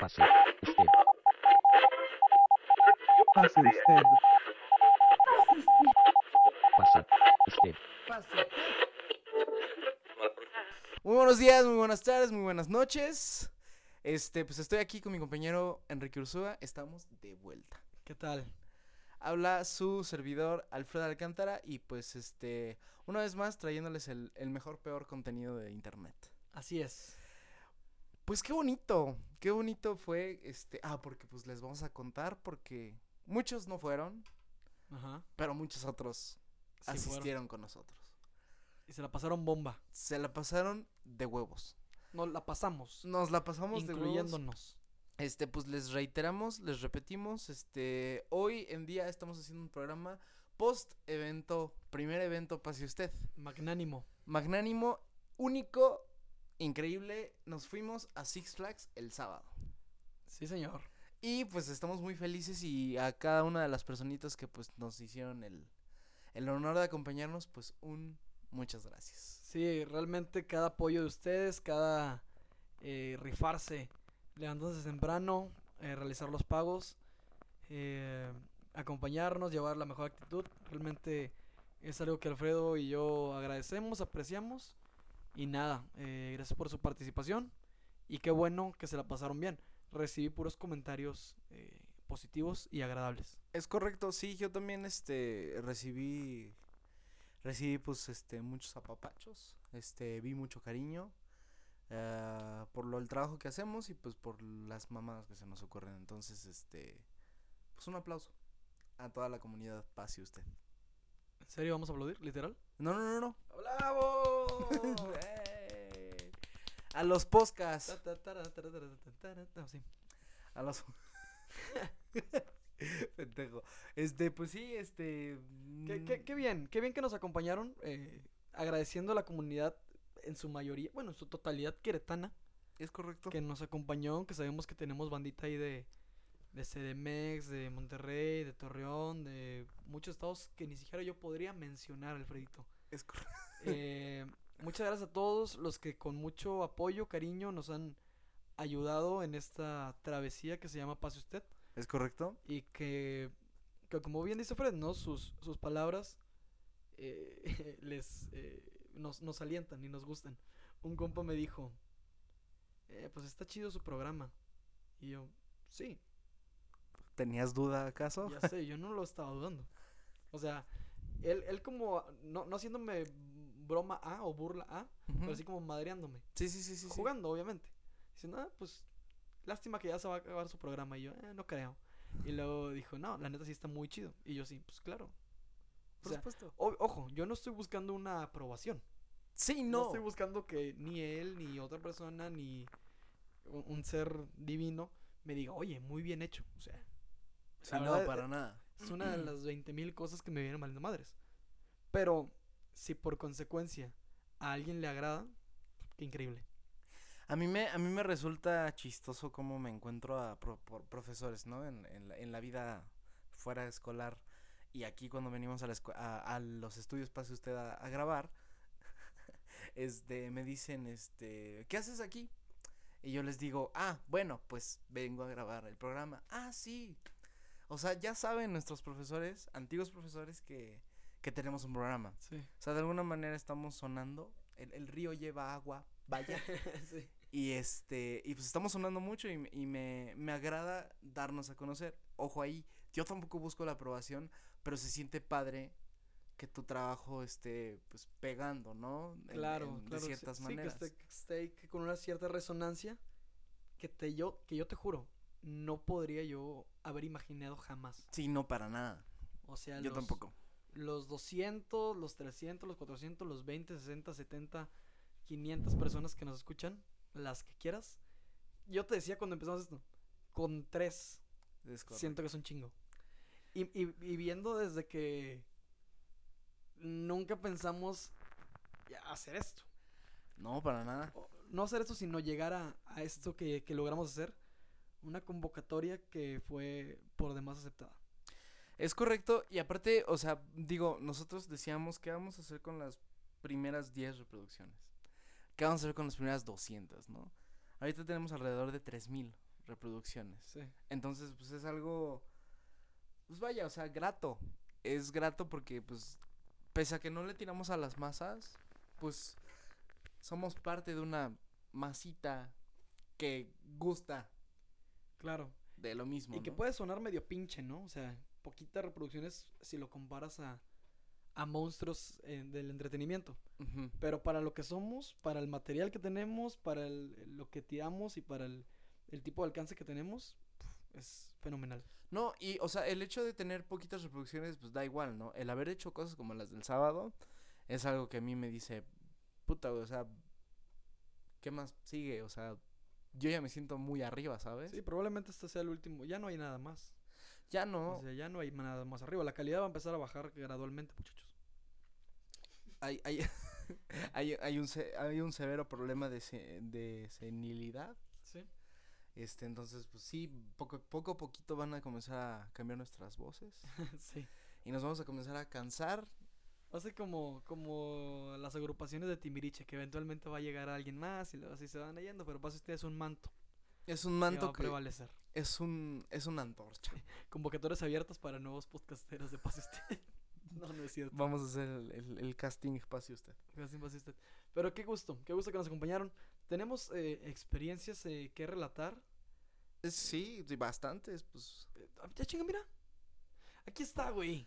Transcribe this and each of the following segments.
Pase usted. Pase usted. Pase usted. Muy buenos días, muy buenas tardes, muy buenas noches. Este, pues estoy aquí con mi compañero Enrique Ursúa. Estamos de vuelta. ¿Qué tal? Habla su servidor Alfredo Alcántara y pues este, una vez más trayéndoles el, el mejor, peor contenido de internet. Así es. Pues qué bonito, qué bonito fue este, ah, porque pues les vamos a contar porque muchos no fueron, Ajá. pero muchos otros Sí fueron. asistieron con nosotros. Y se la pasaron bomba. Se la pasaron de huevos. Nos la pasamos. Nos la pasamos de huevos. incluyéndonos. Este, pues les reiteramos, les repetimos, este, hoy en día estamos haciendo un programa post evento, primer evento pase usted. Magnánimo. Magnánimo, único, increíble. Nos fuimos a Six Flags el sábado. Sí, señor. Y pues estamos muy felices y a cada una de las personitas que pues nos hicieron el, el honor de acompañarnos, pues un muchas gracias. Sí, realmente cada apoyo de ustedes, cada eh, rifarse, levantándose temprano, eh, realizar los pagos, eh, acompañarnos, llevar la mejor actitud. Realmente es algo que Alfredo y yo agradecemos, apreciamos. Y nada, eh, gracias por su participación. Y qué bueno que se la pasaron bien. Recibí puros comentarios eh, positivos y agradables. Es correcto, sí, yo también este recibí recibí pues este muchos apapachos, este vi mucho cariño eh, por lo el trabajo que hacemos y pues por las mamadas que se nos ocurren. Entonces, este pues un aplauso a toda la comunidad pase usted. ¿En serio vamos a aplaudir? ¿Literal? No, no, no, no. ¡Bravo! ¡Eh! a los podcasts, Sí. a los Pendejo. Este, pues sí, este Qué, qué- qué bien, qué bien que nos acompañaron, eh, agradeciendo a la comunidad en su mayoría, bueno, en su totalidad queretana, es correcto. que nos acompañó, que sabemos que tenemos bandita ahí de, de CDMX, de Monterrey, de Torreón, de muchos estados que ni siquiera yo podría mencionar, Alfredito. Es correcto. Eh, muchas gracias a todos los que con mucho apoyo, cariño, nos han ayudado en esta travesía que se llama Pase Usted Es correcto. y que, que como bien dice Fred, ¿no? Sus, sus palabras eh, les eh, nos, nos alientan y nos gustan. Un compa me dijo, eh, pues está chido su programa. Y yo, sí, ¿Tenías duda acaso? ya sé, yo no lo estaba dudando. O sea, él, él como, no, no haciéndome broma A o burla A, pero así como madreándome. Sí, sí, sí, sí. sí. jugando, obviamente. Diciendo, ah, pues, lástima que ya se va a acabar su programa. Y yo, eh, no creo. Y luego dijo, no, la neta sí está muy chido. Y yo, sí, pues claro. O Por sea, supuesto. o- ojo, yo no estoy buscando una aprobación. Sí, No. no. estoy buscando que ni él, ni otra persona, ni un, un ser divino me diga, oye, muy bien hecho. O sea, Sí, no, verdad, para nada. es una de las 20.000 cosas que me vienen valiendo madres. Pero, si por consecuencia a alguien le agrada, qué increíble. A mí me, a mí me resulta chistoso cómo me encuentro a pro- por- profesores, ¿no? En, en, la, en la vida fuera escolar y aquí cuando venimos a, la a, a los estudios pase usted a, a grabar, este, me dicen, este, ¿qué haces aquí? Y yo les digo, ah, bueno, pues vengo a grabar el programa. Ah, sí. O sea, ya saben nuestros profesores, antiguos profesores, que, que tenemos un programa. Sí. O sea, de alguna manera estamos sonando. El, el río lleva agua, vaya. sí. Y este, y pues estamos sonando mucho y, me- y me, me agrada darnos a conocer. Ojo ahí, yo tampoco busco la aprobación, pero se siente padre que tu trabajo esté pues pegando, ¿no? En- Claro, en- claro. De sí- ciertas sí, maneras. que esté, que esté con una cierta resonancia que te yo que yo te juro no podría yo haber imaginado jamás. Sí, no para nada. O sea, Yo los, tampoco. los 200, los 300, los 400, los 20, 60, 70, 500 personas que nos escuchan, las que quieras. Yo te decía cuando empezamos esto, con tres Es siento que es un chingo. Y, y, y viendo desde que nunca pensamos hacer esto. No, para nada. o- no hacer esto, sino llegar a, a esto que, que logramos hacer. Una convocatoria que fue por demás aceptada. Es correcto, y aparte, o sea, digo, nosotros decíamos qué vamos a hacer con las primeras 10 reproducciones. ¿Qué vamos a hacer con las primeras 200, no? Ahorita tenemos alrededor de 3000 reproducciones. Sí. Entonces, pues es algo, pues vaya, o sea, grato. Es grato porque, pues, pese a que no le tiramos a las masas, pues somos parte de una masita que gusta Claro. de lo mismo. Y que puede sonar medio pinche, ¿no? O sea, poquitas reproducciones si lo comparas a, a monstruos eh, del entretenimiento. Pero para lo que somos, para el material que tenemos, para el- lo que tiramos y para el, el tipo de alcance que tenemos, es fenomenal. No, y, o sea, el hecho de tener poquitas reproducciones, pues da igual, ¿no? El haber hecho cosas como las del sábado es algo que a mí me dice, puta, o sea, ¿qué más sigue? O sea, yo ya me siento muy arriba, ¿sabes? Sí, probablemente este sea el último. Ya no hay nada más. Ya no. O sea, ya no hay nada más arriba. La calidad va a empezar a bajar gradualmente, muchachos. hay, hay, hay, hay un, hay un severo problema de, se- de senilidad. Sí. Este, entonces, pues sí, poco, poco a poquito van a comenzar a cambiar nuestras voces. sí. Y nos vamos a comenzar a cansar. Ser como, como las agrupaciones de Timbiriche, que eventualmente va a llegar alguien más y luego así se van yendo, pero pasa usted es un manto. Es un que va manto a que prevalecer. es un es una antorcha. Convocatorias abiertas para nuevos podcasteros de Pase Usted. no, no es cierto. Vamos a hacer el, el- el casting pase usted. Gracias, Pase Usted. Pero qué gusto, qué gusto que nos acompañaron. Tenemos eh, experiencias eh, que relatar. Sí, sí, bastantes, pues. Eh, ya chinga, mira. Aquí está, güey.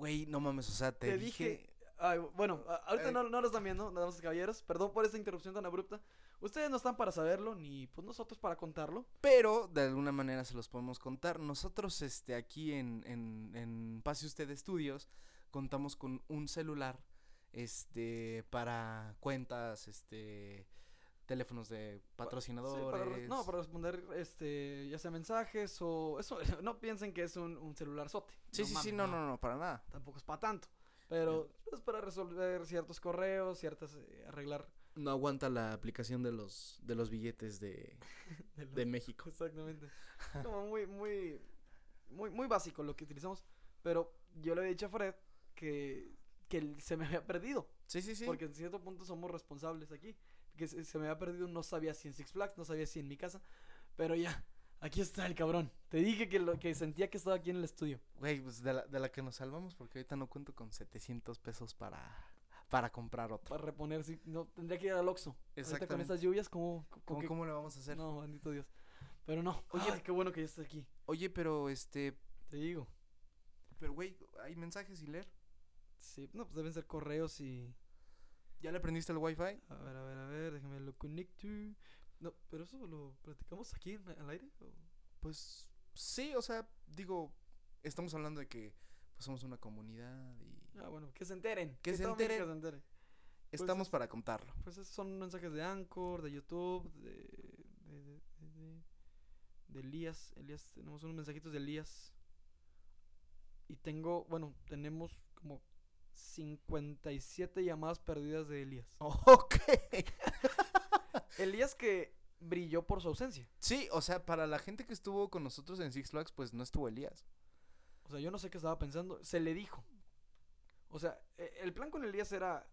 Güey, no mames, o sea, te, Te dije. dije. Ay, bueno, ahorita Eh. no, no lo están viendo, damas y caballeros. Perdón por esta interrupción tan abrupta. Ustedes no están para saberlo, ni pues nosotros para contarlo. Pero de alguna manera se los podemos contar. Nosotros, este, aquí en, en, en Pase Usted Estudios, contamos con un celular, este, para cuentas, este, teléfonos de patrocinadores. Sí, para no, para responder este, ya sea mensajes o eso. No piensen que es un, un celular sote. Sí, sí, sí, mames, no, no, no, para nada. Tampoco es para tanto. Pero es para resolver ciertos correos, ciertas. eh, arreglar. No aguanta la aplicación de los, de los billetes de, de los- de México. Exactamente. Como muy, muy, muy, muy básico lo que utilizamos. Pero yo le había dicho a Fred que, que se me había perdido. Sí, sí, sí. Porque en cierto punto somos responsables aquí. Que se, se me había perdido, no sabía si en Six Flags, no sabía si en mi casa. Pero ya, aquí está el cabrón. Te dije que, lo, que sentía que estaba aquí en el estudio. Güey, pues de la, de la que nos salvamos porque ahorita no cuento con 700 pesos para, para comprar otro. Para reponer, sí, no, tendría que ir al Oxxo. Ahorita con estas lluvias, ¿cómo, cómo, ¿Cómo, cómo le vamos a hacer? No, bendito Dios. Pero no, Oye. qué bueno que ya estás aquí. Oye, pero este, Te digo. pero güey, hay mensajes sin leer. Sí, no, pues deben ser correos y... ¿Ya le prendiste el wifi? A ver, a ver, a ver, déjame lo conecto. No, pero eso lo platicamos aquí en- al aire. ¿o? Pues sí, o sea, digo, estamos hablando de que pues, somos una comunidad y Ah, bueno, que se enteren. Que se enteren. se entere. estamos es- para contarlo. Pues esos son mensajes de Anchor, de YouTube, de. de. de. de, de Elías. Elías, tenemos unos mensajitos de Elías. Y tengo, bueno, tenemos como 57 llamadas perdidas de Elías. Ok. Elías que brilló por su ausencia. Sí, o sea, para la gente que estuvo con nosotros en Six Flags, pues no estuvo Elías. O sea, yo no sé qué estaba pensando. Se le dijo. O sea, e- el plan con Elías era,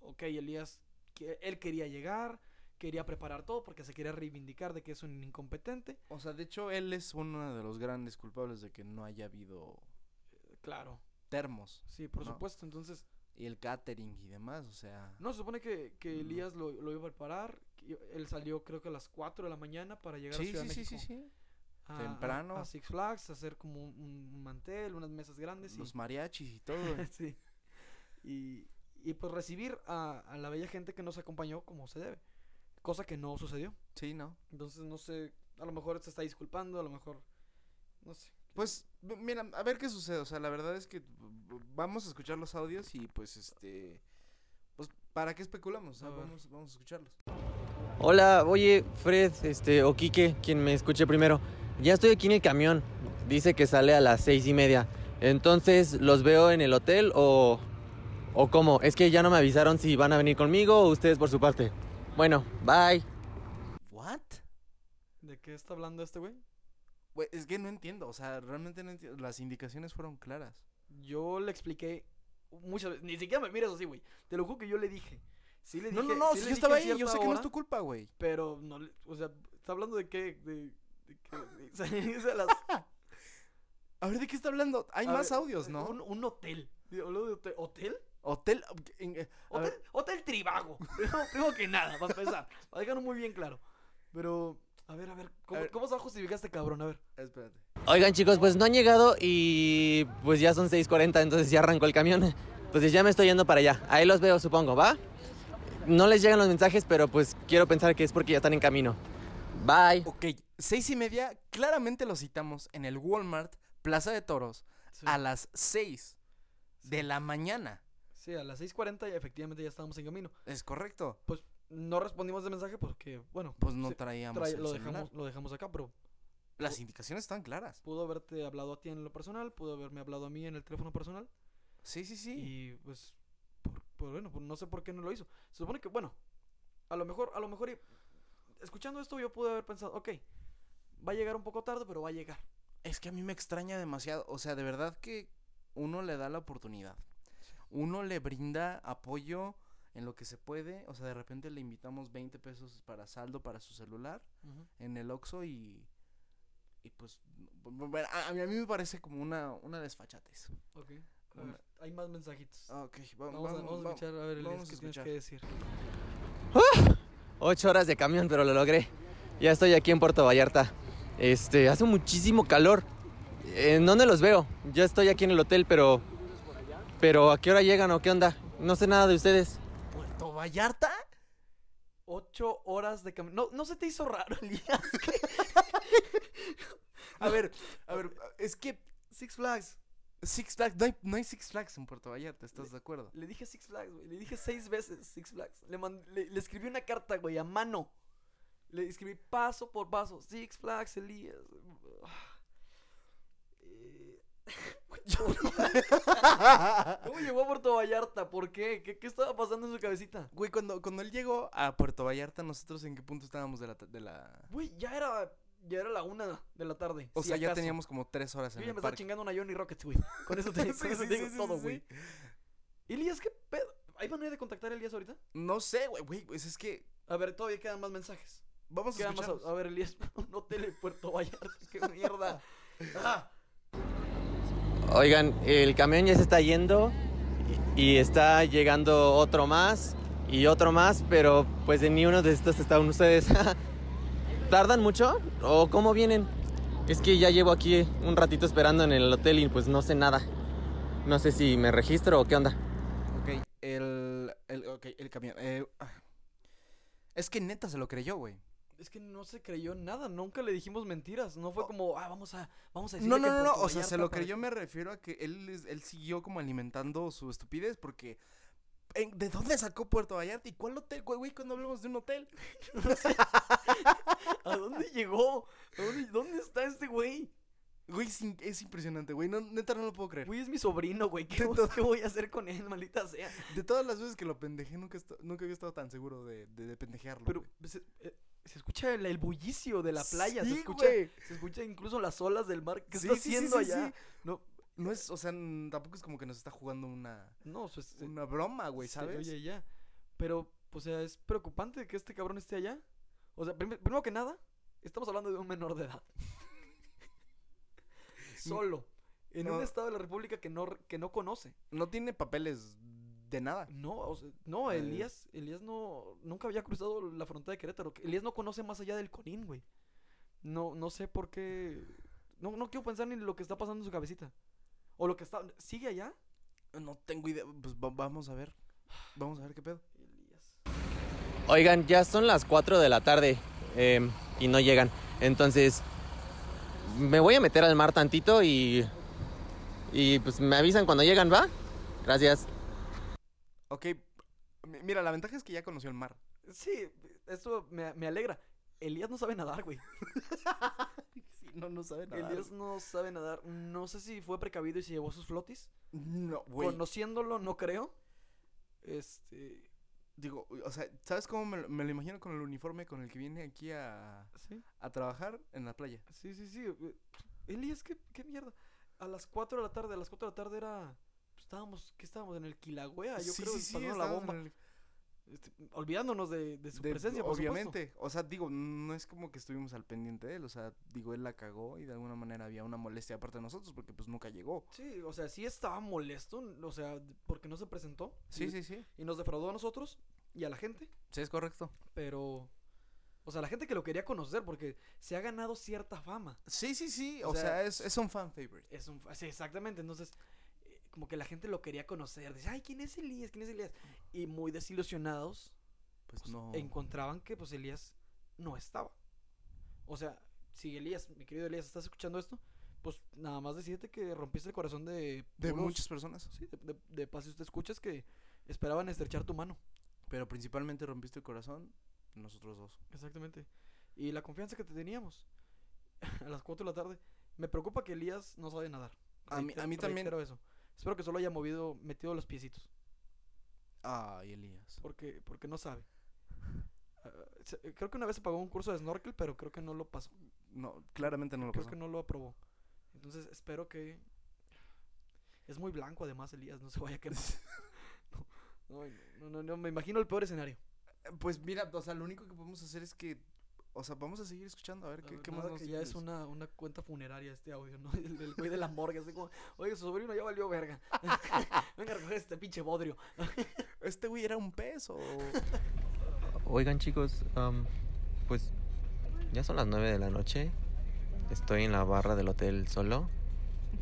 ok, Elías, que él quería llegar, quería preparar todo porque se quería reivindicar de que es un incompetente. O sea, de hecho, él es uno de los grandes culpables de que no haya habido Claro, termos sí, por No. supuesto. Entonces, y el catering y demás, o sea. no, se supone que, que Mm. Elías lo, lo iba a preparar. Él salió creo que a las 4 de la mañana para llegar a Sí, Ciudad sí, de sí, México. sí, sí. a- a- temprano. A, Six Flags, hacer como un, un mantel, unas mesas grandes. y- Los mariachis y todo. sí. Y, y pues recibir a, a la bella gente que nos acompañó como se debe. Cosa que no sucedió. sí, ¿no? Entonces no sé, a lo mejor se está disculpando, a lo mejor, no sé. Pues, mira, a ver qué sucede. O sea, la verdad es que vamos a escuchar los audios y pues este. Pues, ¿para qué especulamos? O sea, A ver. vamos, vamos a escucharlos. Hola, oye, Fred, este, o Quique, quien me escuche primero. Ya estoy aquí en el camión. Dice que sale a las seis y media. Entonces, ¿los veo en el hotel o, o cómo? Es que ya no me avisaron si van a venir conmigo o ustedes por su parte. Bueno, bye. ¿What? ¿De qué está hablando este güey? Es que no entiendo. O sea, realmente no entiendo. Las indicaciones fueron claras. Yo le expliqué muchas veces, ni siquiera me mires así, güey. Te lo juro que yo le dije. Sí le No, dije, no, no. sí Si yo estaba ahí, yo sé que no es tu culpa, güey. Pero no, o sea, está hablando de qué, de, salirse a las A ver, ¿de qué está hablando? Hay a más ver, audios, ¿no? Un, un hotel. Habló de hotel. ¿Hotel? Hotel. en- eh, Hotel, Tribago. Primero que nada, para empezar. Para dejarlo muy bien claro. Pero, a ver, a ver, ¿cómo, A ver. cómo se va a justificar este cabrón? A ver. espérate. Oigan chicos, pues no han llegado y pues ya son 6.40, entonces ya arrancó el camión. Pues ya me estoy yendo para allá. Ahí los veo, supongo, ¿va? No les llegan los mensajes, pero pues quiero pensar que es porque ya están en camino. Bye. Ok, seis y media, claramente lo citamos en el Walmart, Plaza de Toros, Sí, a las 6 de la mañana. sí, a las 6.40 ya efectivamente ya estábamos en camino. ¿Es correcto? Pues no respondimos de mensaje porque, bueno, Pues no traíamos trae- el lo, celular. dejamos, lo dejamos acá, pero Las indicaciones están claras. pudo haberte hablado a ti en lo personal, pudo haberme hablado a mí en el teléfono personal. Sí, sí, sí. Y pues, por, por- bueno, pues no sé por qué no lo hizo. Se supone que, bueno, a lo mejor, a lo mejor, y- escuchando esto yo pude haber pensado, ok, va a llegar un poco tarde, pero va a llegar. Es que a mí me extraña demasiado. O sea, de verdad que uno le da la oportunidad. Uno le brinda apoyo en lo que se puede. O sea, de repente le invitamos 20 pesos para saldo para su celular en el Oxxo y... Y pues, bu- bueno, a, a mí, a mí me parece como una, una desfachatez. Ok, a Una- ver, hay más mensajitos. Ah, Ok, va- Vamos, a, vamos- vamos a escuchar, a ver, Elias, ¿qué tienes que decir? Ocho horas de camión, pero lo logré. Ya estoy aquí en Puerto Vallarta. Este, hace muchísimo calor. ¿En dónde los veo? Yo estoy aquí en el hotel, pero... Pero ¿a qué hora llegan o qué onda? No sé nada de ustedes. ¿Puerto Vallarta? Ocho horas de camino. No, no se te hizo raro, Elías. A ver, a ver, es que Six Flags. Six Flags, no hay, no hay Six Flags en Puerto Vallarta, ¿estás de acuerdo? Le dije Six Flags, güey. Le dije seis veces Six Flags. Le, mand- le, le escribí una carta, güey, a mano. Le escribí paso por paso. Six Flags, Elías. Eh, ¿Cómo llegó a Puerto Vallarta? ¿Por qué? ¿Qué, qué estaba pasando en su cabecita? Güey, cuando, cuando él llegó a Puerto Vallarta, nosotros en qué punto estábamos de la... De la... Güey, ya era, ya era la una de la tarde. O si sea, ya teníamos como tres horas Yo en ya el me estaba parque. chingando una Johnny Rockets, güey. Con eso te, Sí, con eso sí, te sí, digo sí, todo, güey. Elías, ¿qué pedo? ¿Hay manera de contactar a Elías ahorita? No sé, güey, güey, pues es que... A ver, todavía quedan más mensajes. Vamos a más. escucharlos. A ver, Elías, un hotel en Puerto Vallarta. ¡Qué mierda! Ah, Oigan, el camión ya se está yendo y está llegando otro más y otro más, pero pues en ni uno de estos estaban ustedes. ¿Tardan mucho? ¿O cómo vienen? Es que ya llevo aquí un ratito esperando en el hotel y pues no sé nada. No sé si me registro o qué onda. Ok, el... el ok, el camión. eh, ah. es que neta se lo creyó, güey. Es que no se creyó nada. Nunca le dijimos mentiras. No fue como, ah, vamos a, vamos a decir. No, no, no, no, o sea, se lo creyó, me refiero a que él, él siguió como alimentando su estupidez porque... ¿en- ¿De dónde sacó Puerto Vallarta? ¿Y cuál hotel, güey, güey, cuando hablamos de un hotel? ¿A dónde llegó? ¿A dónde, dónde está este güey? Güey, es, impresionante, güey, no, neta no lo puedo creer. Güey, es mi sobrino, güey. ¿Qué, todo. qué voy a hacer con él, maldita sea? De todas las veces que lo pendejé, nunca, nunca había estado tan seguro de, de, de pendejearlo. Pero se, eh, se escucha el, el bullicio de la playa. se escucha, se escucha incluso las olas del mar. ¿Qué Sí, está sí, haciendo allá? No, No es, o sea, tampoco es como que nos está jugando una, no, una broma, güey, ¿sabes? oye ya. Pero, o sea, es preocupante que este cabrón esté allá. O sea, prim- primero que nada, estamos hablando de un menor de edad. Solo. En un estado de la República que no, que no conoce. No tiene papeles de nada. No, o sea, no, Eh. Elías, Elías no, nunca había cruzado la frontera de Querétaro. Elías no conoce más allá del Conín, güey. No, no sé por qué. No, no quiero pensar ni lo que está pasando en su cabecita. O lo que está. ¿Sigue allá? No tengo idea, pues va- vamos a ver. Vamos a ver qué pedo. Elías. Oigan, ya son las 4 de la tarde em, y no llegan. Entonces, me voy a meter al mar tantito y... Y pues me avisan cuando llegan, ¿va? Gracias. Ok, mi- mira, la ventaja es que ya conoció el mar. Sí, eso me, me alegra. Elías no sabe nadar, güey. Sí, no, no sabe nada. Elías no sabe nadar. No sé si fue precavido y se llevó sus flotis. No, güey. Conociéndolo, no creo. Este. Digo, o sea, ¿sabes cómo me, lo- me lo imagino con el uniforme con el que viene aquí a, Sí. a trabajar en la playa? Sí, sí, sí. Elías, ¿qué, qué mierda? A las 4 de la tarde, a las 4 de la tarde era. Estábamos, ¿qué estábamos? En el Kilagüea, yo Sí, creo, sí, sí, la bomba. el- este, olvidándonos de, de su De- presencia, por supuesto. obviamente. O sea, digo, no es como que estuvimos al pendiente de él. O sea, digo, él la cagó y de alguna manera había una molestia aparte de nosotros porque pues nunca llegó. Sí, o sea, sí estaba molesto, o sea, porque no se presentó. Sí, sí, sí. Y nos defraudó a nosotros y a la gente, Sí, es correcto. pero... O sea, la gente que lo quería conocer porque se ha ganado cierta fama. Sí, sí, sí. O O, sea, sea, es, es un fan favorite. Es un... Sí, exactamente, entonces... Como que la gente lo quería conocer. Dice, ay, ¿quién es Elías? ¿Quién es Elías? Y muy desilusionados Pues pues, no. encontraban que pues Elías no estaba. O sea, si Elías, mi querido Elías, estás escuchando esto, pues nada más decirte que rompiste el corazón de... De puros- muchas personas. Sí, de, de, de paso te escuchas que esperaban estrechar tu mano. Pero principalmente rompiste el corazón nosotros dos. Exactamente. Y la confianza que te teníamos a las 4 de la tarde. Me preocupa que Elías no sabe nadar. A mí- a mí también. eso. Espero que solo haya movido, metido los piecitos. Ay, Elías. Porque, porque no sabe. Ah, se- creo que una vez se pagó un curso de snorkel, pero creo que no lo pasó. No, claramente no lo creo pasó. que no lo aprobó. Entonces espero que... Es muy blanco además Elías, no se vaya a quemar. no, no, no, no, me imagino el peor escenario. Pues mira, o sea, lo único que podemos hacer es que. O sea, vamos a seguir escuchando a ver qué, más nos que ya es una, una cuenta funeraria este audio, ¿no? El del güey de la morgue, así como, oye, su sobrino ya valió verga. Venga a recoger este pinche bodrio. Este güey era un pez o. Oigan chicos, am, pues ya son las 9 de la noche. Estoy en la barra del hotel solo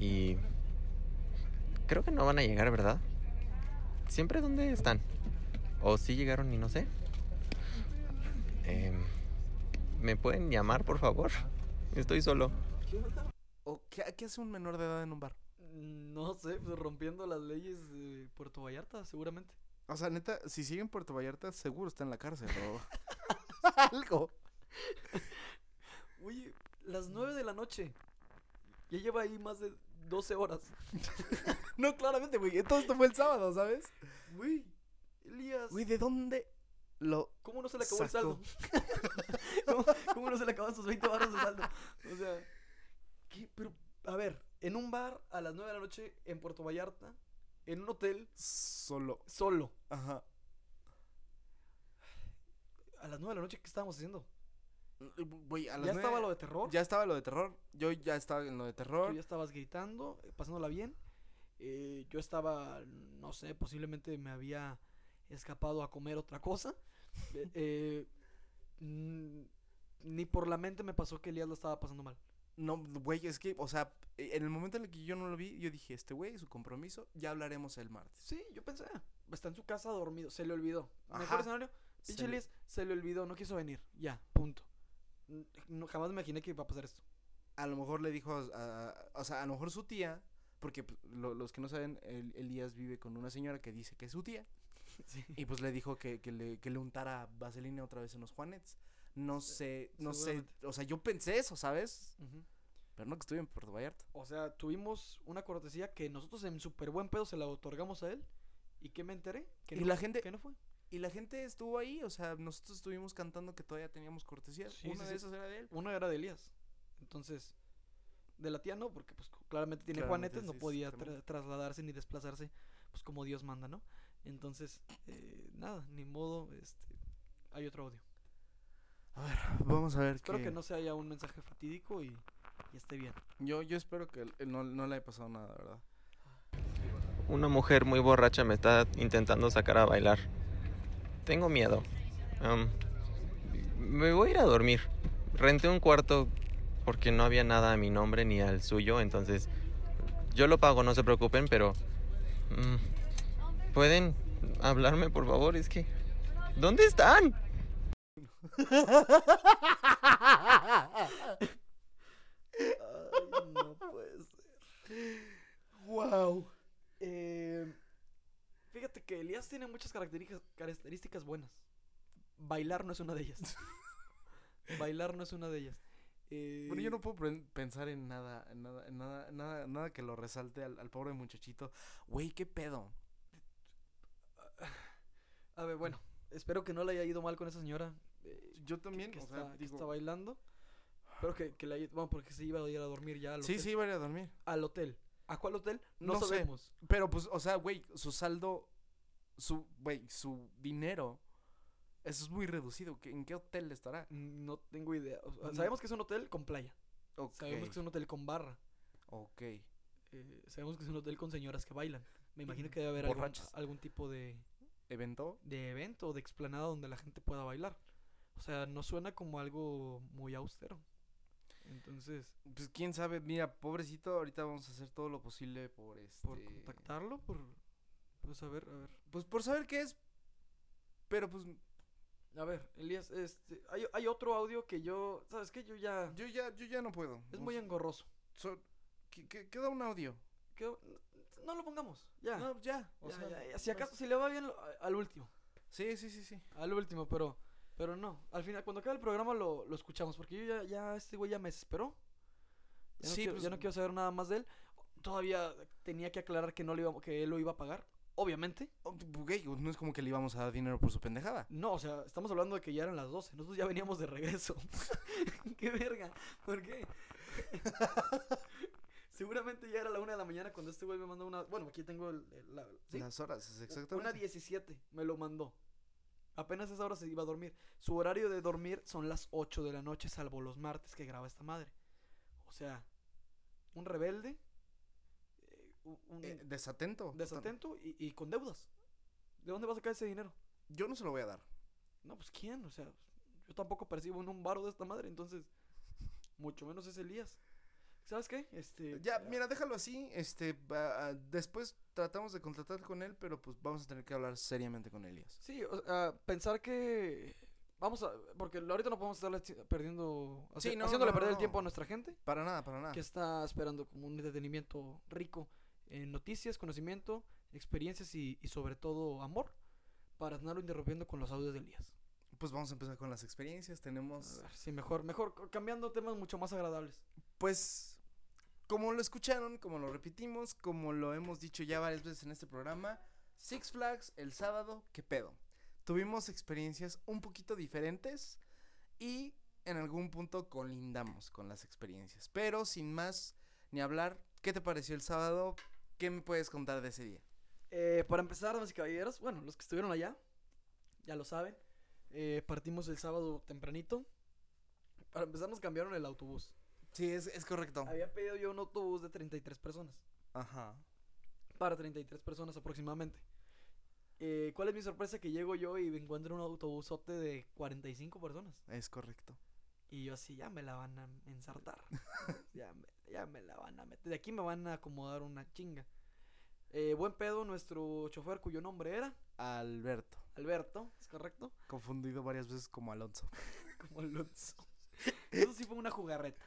y creo que no van a llegar, ¿verdad? Siempre dónde están. O si llegaron y no sé. Em, ¿Me pueden llamar, por favor? Estoy solo. ¿O qué, qué hace un menor de edad en un bar? No sé, pues rompiendo las leyes de Puerto Vallarta, seguramente. O sea, neta, si sigue en Puerto Vallarta, seguro está en la cárcel o. Algo. Oye, las 9 de la noche. Ya lleva ahí más de 12 horas. No, claramente, güey. Todo esto fue el sábado, ¿sabes? Güey, Elías. Güey, ¿de dónde lo. ¿Cómo no se le acabó Sacó. el saldo? ¿Cómo, cómo no se le acaban sus 20 barras de saldo? O sea, ¿qué? Pero, a ver, en un bar a las 9 de la noche en Puerto Vallarta, en un hotel, Solo. solo. Ajá. A las 9 de la noche, ¿qué estábamos haciendo? Güey, a las ¿Ya nueve- estaba lo de terror? Ya estaba lo de terror. Yo ya estaba en lo de Tú terror. ya estabas gritando, eh, pasándola bien. Eh, yo estaba, no sé, posiblemente me había escapado a comer otra cosa. Eh, eh, ni por la mente me pasó que Elías lo estaba pasando mal. No, güey, es que, o sea, e- en el momento en el que yo no lo vi, yo dije, este güey, su compromiso, ya hablaremos el martes. Sí, yo pensé, ah, está en su casa dormido, se le olvidó. Mejor Ajá. escenario, Se pinche Elías, se le olvidó, no quiso venir. Ya, punto. No, jamás me imaginé que iba a pasar esto. A lo mejor le dijo, a- a- o sea, a lo mejor su tía, porque pues, lo- los que no saben, el- Elías vive con una señora que dice que es su tía, Sí. y pues le dijo que, que le, que le untara vaselina otra vez en los juanets. No sé, no sé, o sea, yo pensé eso, ¿sabes? Pero no que estuve en Puerto Vallarta. O sea, tuvimos una cortesía que nosotros en súper buen pedo se la otorgamos a él. ¿Y qué me enteré? Que Y no- la gente- Que no fue. Y la gente estuvo ahí, o sea, nosotros estuvimos cantando que todavía teníamos cortesía. Sí, Una sí, de esas era de él. Una era de Elías. Entonces, de la tía no, porque pues claramente tiene Claramente, juanetes, no podía tra- trasladarse ni desplazarse, pues como Dios manda, ¿no? Entonces, eh, nada, ni modo, este, hay otro audio. A ver, vamos a ver Espero qué- que no se haya un mensaje fatídico y, y esté bien. Yo, yo espero que él- no, no le haya pasado nada, ¿verdad? Una mujer muy borracha me está intentando sacar a bailar. Tengo miedo. Am, me voy a ir a dormir. Renté un cuarto porque no había nada a mi nombre ni al suyo, entonces yo lo pago, no se preocupen, pero... mm, ¿Pueden hablarme, por favor? Es que... ¿Dónde están? Ay, no puede ser. ¡Wow! Eh, fíjate que Elías tiene muchas características, características buenas. Bailar no es una de ellas. Bailar no es una de ellas. Eh, Bueno, yo no puedo pen- pensar en nada, en nada, en nada, nada, nada que lo resalte al, al pobre muchachito. Güey, ¿qué pedo? A ver, bueno, espero que no le haya ido mal con esa señora. eh, Yo también, que, o está, sea, que digo... está bailando. Espero que, que le haya Bueno, porque se iba a ir a dormir ya al Sí, hotel. sí, iba a ir a dormir. Al hotel. ¿A cuál hotel? No, No sé. sabemos. Pero pues, o sea, güey, su saldo, su, güey, su dinero Eso es muy reducido. ¿qué- ¿En qué hotel estará? Mm, No tengo idea. O sea, Mm. sabemos que es un hotel con playa. Sabemos que es un hotel con barra. Ok. eh, sabemos que es un hotel con señoras que bailan. Me imagino que debe haber algún, algún tipo de, ¿Evento? de evento o de explanada donde la gente pueda bailar. O sea, no suena como algo muy austero. Entonces, Pues quién sabe, mira, pobrecito, ahorita vamos a hacer todo lo posible por este. por contactarlo, por pues a ver, a ver. Pues por saber qué es. Pero pues A ver, Elías, este, hay, hay otro audio que yo, ¿sabes qué? Yo ya yo ya, yo ya no puedo. es muy engorroso. so- que- que- queda un audio. Que- no lo pongamos. Ya. No, ya. O ya, sea, ya, ya, Si no acaso si le va bien lo- al último. Sí, sí, sí, sí. Al último, pero pero no. Al final cuando acabe el programa lo, lo escuchamos porque yo ya ya este güey ya me. Ya no, Sí, quiero, pues- ya no quiero saber nada más de él. Todavía tenía que aclarar que no le iba, que él lo iba a pagar. Obviamente. Oh, güey, no es como que le íbamos a dar dinero por su pendejada. No, o sea, estamos hablando de que ya eran las 12. Nosotros ya veníamos de regreso. qué verga. ¿Por qué? Seguramente ya era la una de la mañana cuando este güey me mandó una. Bueno, aquí tengo el, el- la. ¿sí? Las horas, exactamente. Una 17 me lo mandó. Apenas a esa hora se iba a dormir. Su horario de dormir son las 8 de la noche, salvo los martes que graba esta madre. O sea, un rebelde, eh, un, Eh, desatento. desatento y, y con deudas. ¿De dónde va a sacar ese dinero? Yo no se lo voy a dar. No, pues quién, o sea, yo tampoco percibo en un varo de esta madre, entonces, mucho menos es Elías. ¿Sabes qué? Este. Ya, mira, déjalo así. Este, ah, después tratamos de contratar con él, pero pues vamos a tener que hablar seriamente con Elías. Sí, o sea, pensar que. Vamos a. Porque ahorita no podemos estarle perdiendo. hace- Sí, no, haciéndole no, perder no, el tiempo a nuestra gente. Para nada, para nada. Que está esperando como un entretenimiento rico en noticias, conocimiento, experiencias y, y sobre todo amor. Para andarlo interrumpiendo con los audios de Elías. Pues vamos a empezar con las experiencias. Tenemos, ver, sí, mejor, mejor, cambiando temas mucho más agradables. pues, como lo escucharon, como lo repetimos, como lo hemos dicho ya varias veces en este programa, Six Flags el sábado, ¿qué pedo? Tuvimos experiencias un poquito diferentes y en algún punto colindamos con las experiencias. Pero sin más ni hablar, ¿qué te pareció el sábado? ¿Qué me puedes contar de ese día? Eh, para empezar, damas y caballeros, bueno, los que estuvieron allá, ya lo saben. eh, partimos el sábado tempranito. Para empezar, nos cambiaron el autobús. Sí, es, es correcto. Había pedido yo un autobús de 33 personas. Ajá. Para 33 personas aproximadamente. Eh, ¿Cuál es mi sorpresa? Que llego yo y me encuentro un autobusote de 45 personas. Es correcto. Y yo así, ya me la van a ensartar. ya, me, ya me la van a meter. De aquí me van a acomodar una chinga. Eh, buen pedo, nuestro chofer cuyo nombre era Alberto. Alberto, ¿es correcto? Confundido varias veces como Alonso. Como Alonso. Eso sí fue una jugarreta.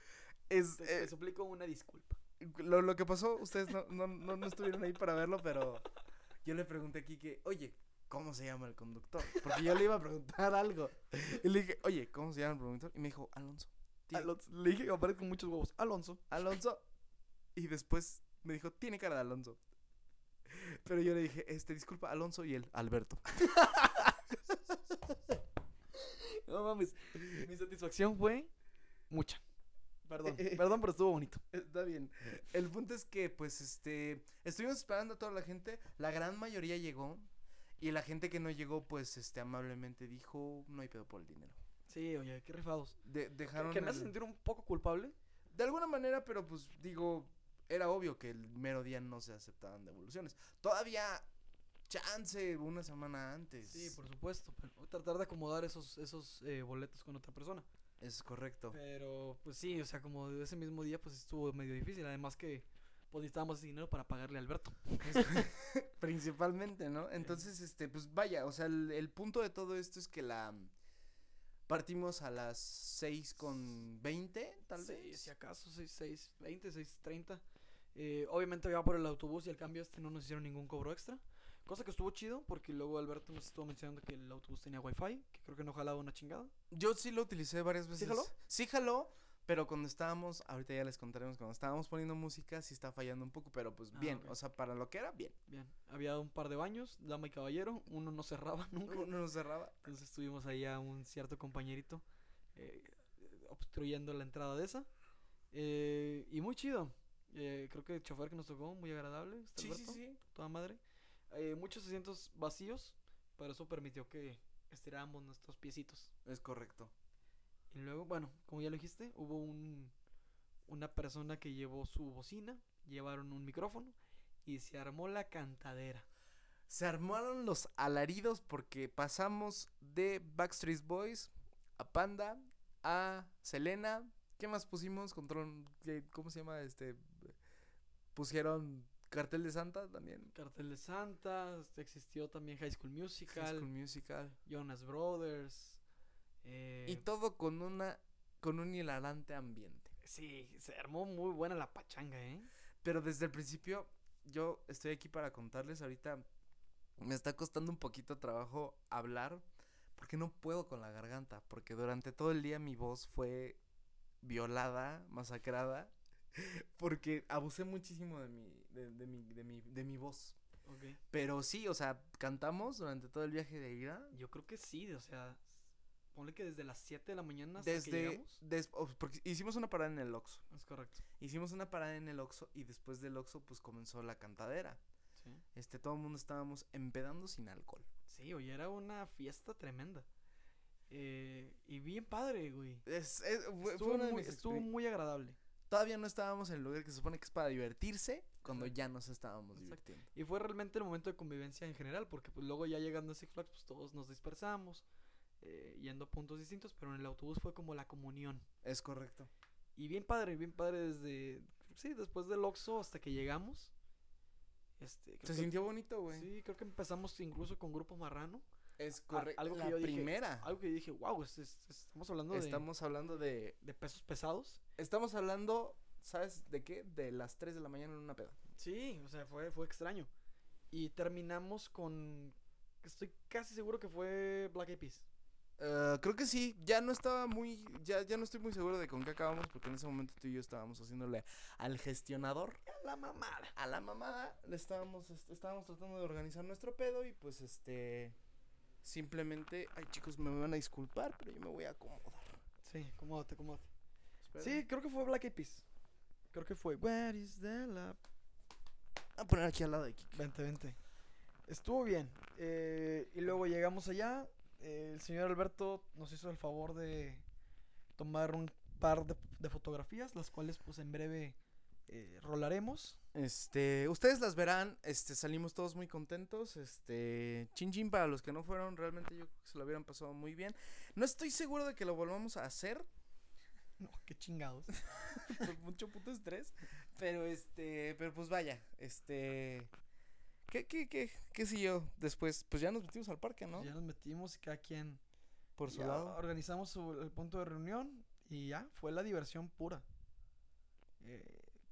Es, Te, te eh, suplico una disculpa. lo, lo que pasó, ustedes no, no, no, no estuvieron ahí para verlo, pero yo le pregunté aquí que, oye, ¿cómo se llama el conductor? Porque yo le iba a preguntar algo. Y le dije, oye, ¿cómo se llama el conductor? Y me dijo, Alonso. Alonso. Le dije que aparece con muchos huevos. Alonso. Alonso. Y después me dijo, tiene cara de Alonso. Pero yo le dije, este, disculpa, Alonso y él, Alberto. No mames. Mi satisfacción fue mucha. Perdón, Eh, eh. perdón, pero estuvo bonito. Está bien. El punto es que, pues, este, estuvimos esperando a toda la gente. La gran mayoría llegó. Y la gente que no llegó, pues, este, amablemente dijo, no hay pedo por el dinero. Sí, oye, qué rifados. De- Que, dejaron. que me hace el- sentir un poco culpable. De alguna manera, pero pues, digo, era obvio que el mero día no se aceptaban devoluciones. Todavía, chance, una semana antes. Sí, por supuesto. Pero tratar de acomodar esos, esos eh, boletos con otra persona. Es correcto. Pero, pues sí, o sea, como de ese mismo día, pues estuvo medio difícil. Además que, pues necesitábamos ese dinero para pagarle a Alberto. Principalmente, ¿no? Entonces, este, pues vaya, o sea, el, el punto de todo esto es que la partimos a las 6 con 20, tal Sí, vez. si acaso, 6, 6, 20, 6, 30. Eh, obviamente iba por el autobús y al cambio este no nos hicieron ningún cobro extra. Cosa que estuvo chido porque luego Alberto nos estuvo mencionando que el autobús tenía wifi, que creo que no jalaba una chingada. Yo sí lo utilicé varias veces. jaló? Sí jaló, pero cuando estábamos, ahorita ya les contaremos, cuando estábamos poniendo música sí está fallando un poco, pero pues Ah, bien, o sea, para lo que era, bien. Bien, había un par de baños, dama y caballero, uno no cerraba nunca. No, no cerraba. Entonces tuvimos ahí a un cierto compañerito eh, obstruyendo la entrada de esa. Eh, y muy chido. Eh, creo que el chofer que nos tocó, muy agradable. este Sí, sí, Alberto, sí. Toda madre. Eh, muchos asientos vacíos, pero eso permitió que estirábamos nuestros piecitos. Es correcto. Y luego, bueno, como ya lo dijiste, hubo un, una persona que llevó su bocina, llevaron un micrófono y se armó la cantadera. Se armaron los alaridos porque pasamos de Backstreet Boys a Panda a Selena. ¿Qué más pusimos? Control, ¿qué- ¿Cómo se llama? Este. Pusieron Cartel de Santa también. Cartel de Santa, existió también High School Musical, High School Musical. Jonas Brothers. eh, Y todo con una. con un hilarante ambiente. sí, se armó muy buena la pachanga, ¿eh? Pero desde el principio, yo estoy aquí para contarles ahorita. Me está costando un poquito trabajo hablar. Porque no puedo con la garganta. Porque durante todo el día mi voz fue violada, masacrada. Porque abusé muchísimo de mi, de, de mi, de mi, de mi voz. Ok. Pero sí, o sea, cantamos durante todo el viaje de ida. Yo creo que sí, o sea, ponle que desde las 7 de la mañana hasta que Desde, llegamos. des- porque hicimos una parada en el Oxxo. Es correcto. Hicimos una parada en el Oxxo y después del Oxxo pues comenzó la cantadera. Sí. Este, todo el mundo estábamos empedando sin alcohol. Sí, oye, era una fiesta tremenda. Eh, y bien padre, güey. Es, es- fue- fue Estuvo, muy agradable. Todavía no estábamos en el lugar que se supone que es para divertirse cuando ya nos estábamos Exacto. divirtiendo. Y fue realmente el momento de convivencia en general, porque pues luego ya llegando a Six Flags, pues todos nos dispersamos, eh, yendo a puntos distintos, pero en el autobús fue como la comunión. Es correcto. Y bien padre, bien padre desde, sí, después del Oxxo hasta que llegamos. Este, creo Se que- sintió bonito, güey. Sí, creo que empezamos incluso con Grupo Marrano. Es correcto. algo que yo dije, primera. Algo que yo dije, wow, estamos hablando de, Estamos hablando de. de pesos pesados. Estamos hablando, ¿sabes de qué? De las 3 de la mañana en una peda. Sí, o sea, fue, fue extraño. Y terminamos con, estoy casi seguro que fue Black Eyed Peas. Eh, creo que sí, ya no estaba muy, ya, ya no estoy muy seguro de con qué acabamos porque en ese momento tú y yo estábamos haciéndole al gestionador, La mamada. a la mamada, le estábamos, este, estábamos tratando de organizar nuestro pedo y pues este, simplemente, ay chicos, me van a disculpar, pero yo me voy a acomodar. Sí, acomódate, acomódate. Espera. Sí, creo que fue Black Eyed Peas. Creo que fue. Where is the? Voy a poner aquí al lado de Kiki. Vente, vente. Estuvo bien. eh, y luego llegamos allá. eh, el señor Alberto nos hizo el favor de tomar un par de, de fotografías, las cuales pues en breve eh, rolaremos. Este, ustedes las verán, este, salimos todos muy contentos, este, chin chin para los que no fueron, realmente yo creo que se lo hubieran pasado muy bien. No estoy seguro de que lo volvamos a hacer, No, qué chingados. por mucho puto estrés. Pero este, pero pues vaya, este. ¿Qué, qué, qué, qué siguió después? Pues ya nos metimos al parque, ¿no? Ya nos metimos y cada quien Por su lado. organizamos su- el punto de reunión y ya fue la diversión pura. Eh,